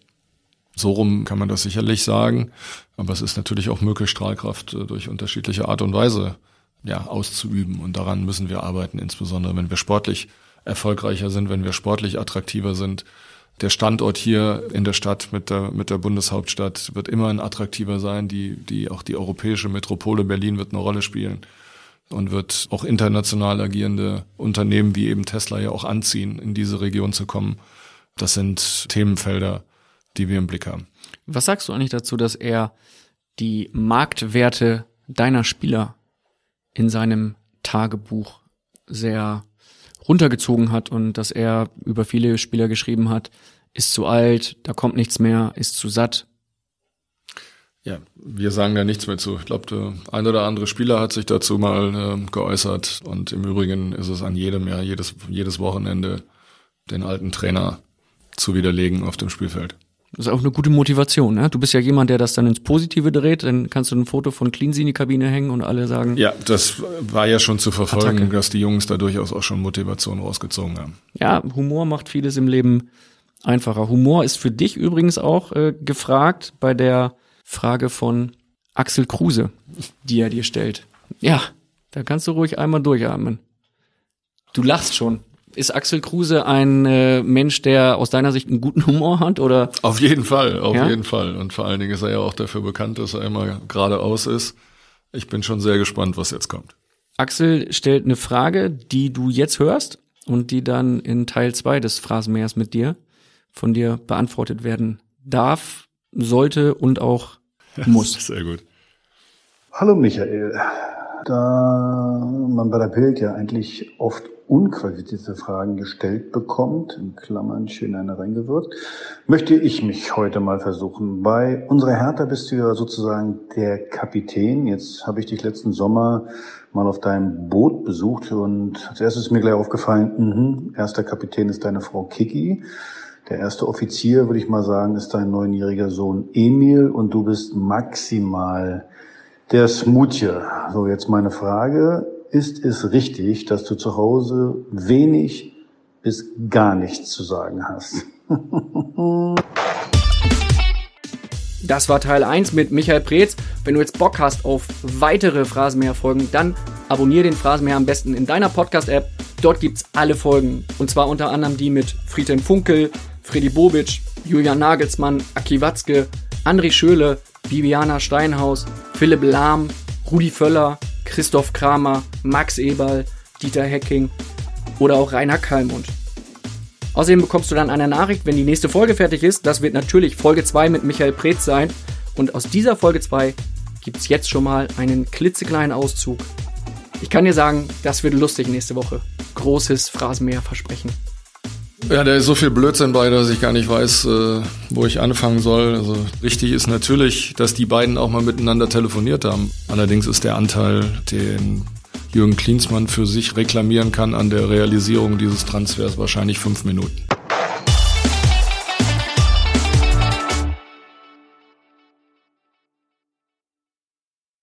So rum kann man das sicherlich sagen. Aber es ist natürlich auch möglich, Strahlkraft äh, durch unterschiedliche Art und Weise ja, auszuüben. Und daran müssen wir arbeiten, insbesondere wenn wir sportlich erfolgreicher sind, wenn wir sportlich attraktiver sind, der Standort hier in der Stadt mit der, mit der Bundeshauptstadt wird immer ein attraktiver sein. Die, die, auch die europäische Metropole Berlin wird eine Rolle spielen und wird auch international agierende Unternehmen wie eben Tesla ja auch anziehen, in diese Region zu kommen. Das sind Themenfelder, die wir im Blick haben. Was sagst du eigentlich dazu, dass er die Marktwerte deiner Spieler in seinem Tagebuch sehr runtergezogen hat und dass er über viele Spieler geschrieben hat, ist zu alt, da kommt nichts mehr, ist zu satt. Ja, wir sagen da nichts mehr zu. Ich glaube, der ein oder andere Spieler hat sich dazu mal äh, geäußert und im Übrigen ist es an jedem ja jedes jedes Wochenende den alten Trainer zu widerlegen auf dem Spielfeld. Das ist auch eine gute Motivation, ne? Du bist ja jemand, der das dann ins Positive dreht, dann kannst du ein Foto von Cleansy in die Kabine hängen und alle sagen. Ja, das war ja schon zu verfolgen, Attacke. dass die Jungs da durchaus auch schon Motivation rausgezogen haben. Ja, Humor macht vieles im Leben einfacher. Humor ist für dich übrigens auch äh, gefragt bei der Frage von Axel Kruse, die er dir stellt. Ja, da kannst du ruhig einmal durchatmen. Du lachst schon. Ist Axel Kruse ein äh, Mensch, der aus deiner Sicht einen guten Humor hat oder? Auf jeden Fall, auf ja? jeden Fall. Und vor allen Dingen ist er ja auch dafür bekannt, dass er immer geradeaus ist. Ich bin schon sehr gespannt, was jetzt kommt. Axel stellt eine Frage, die du jetzt hörst und die dann in Teil zwei des Phrasenmeers mit dir von dir beantwortet werden darf, sollte und auch muss. <laughs> Sehr gut. Hallo Michael. Da man bei der Bild ja eigentlich oft unqualifizierte Fragen gestellt bekommt, in Klammern schön eine reingewirkt, möchte ich mich heute mal versuchen. Bei unserer Hertha bist du ja sozusagen der Kapitän. Jetzt habe ich dich letzten Sommer mal auf deinem Boot besucht und als erstes ist mir gleich aufgefallen, mh, erster Kapitän ist deine Frau Kiki. Der erste Offizier, würde ich mal sagen, ist dein neunjähriger Sohn Emil und du bist maximal der Smutje. So, jetzt meine Frage ist es richtig, dass du zu Hause wenig bis gar nichts zu sagen hast? <laughs> Das war Teil 1 mit Michael Preetz. Wenn du jetzt Bock hast auf weitere Phrasenmäher-Folgen, dann abonniere den Phrasenmäher am besten in deiner Podcast-App. Dort gibt's alle Folgen. Und zwar unter anderem die mit Friedhelm Funkel, Freddy Bobic, Julian Nagelsmann, Aki Watzke, André Schöle, Bibiana Steinhaus, Philipp Lahm, Rudi Völler, Christoph Kramer, Max Eberl, Dieter Hecking oder auch Rainer Kallmund. Außerdem bekommst du dann eine Nachricht, wenn die nächste Folge fertig ist. Das wird natürlich Folge 2 mit Michael Preetz sein. Und aus dieser Folge 2 gibt es jetzt schon mal einen klitzekleinen Auszug. Ich kann dir sagen, das wird lustig nächste Woche. Großes Phrasenmäher versprechen. Ja, da ist so viel Blödsinn bei, dass ich gar nicht weiß, äh, wo ich anfangen soll. Also richtig ist natürlich, dass die beiden auch mal miteinander telefoniert haben. Allerdings ist der Anteil, den Jürgen Klinsmann für sich reklamieren kann an der Realisierung dieses Transfers wahrscheinlich fünf Minuten.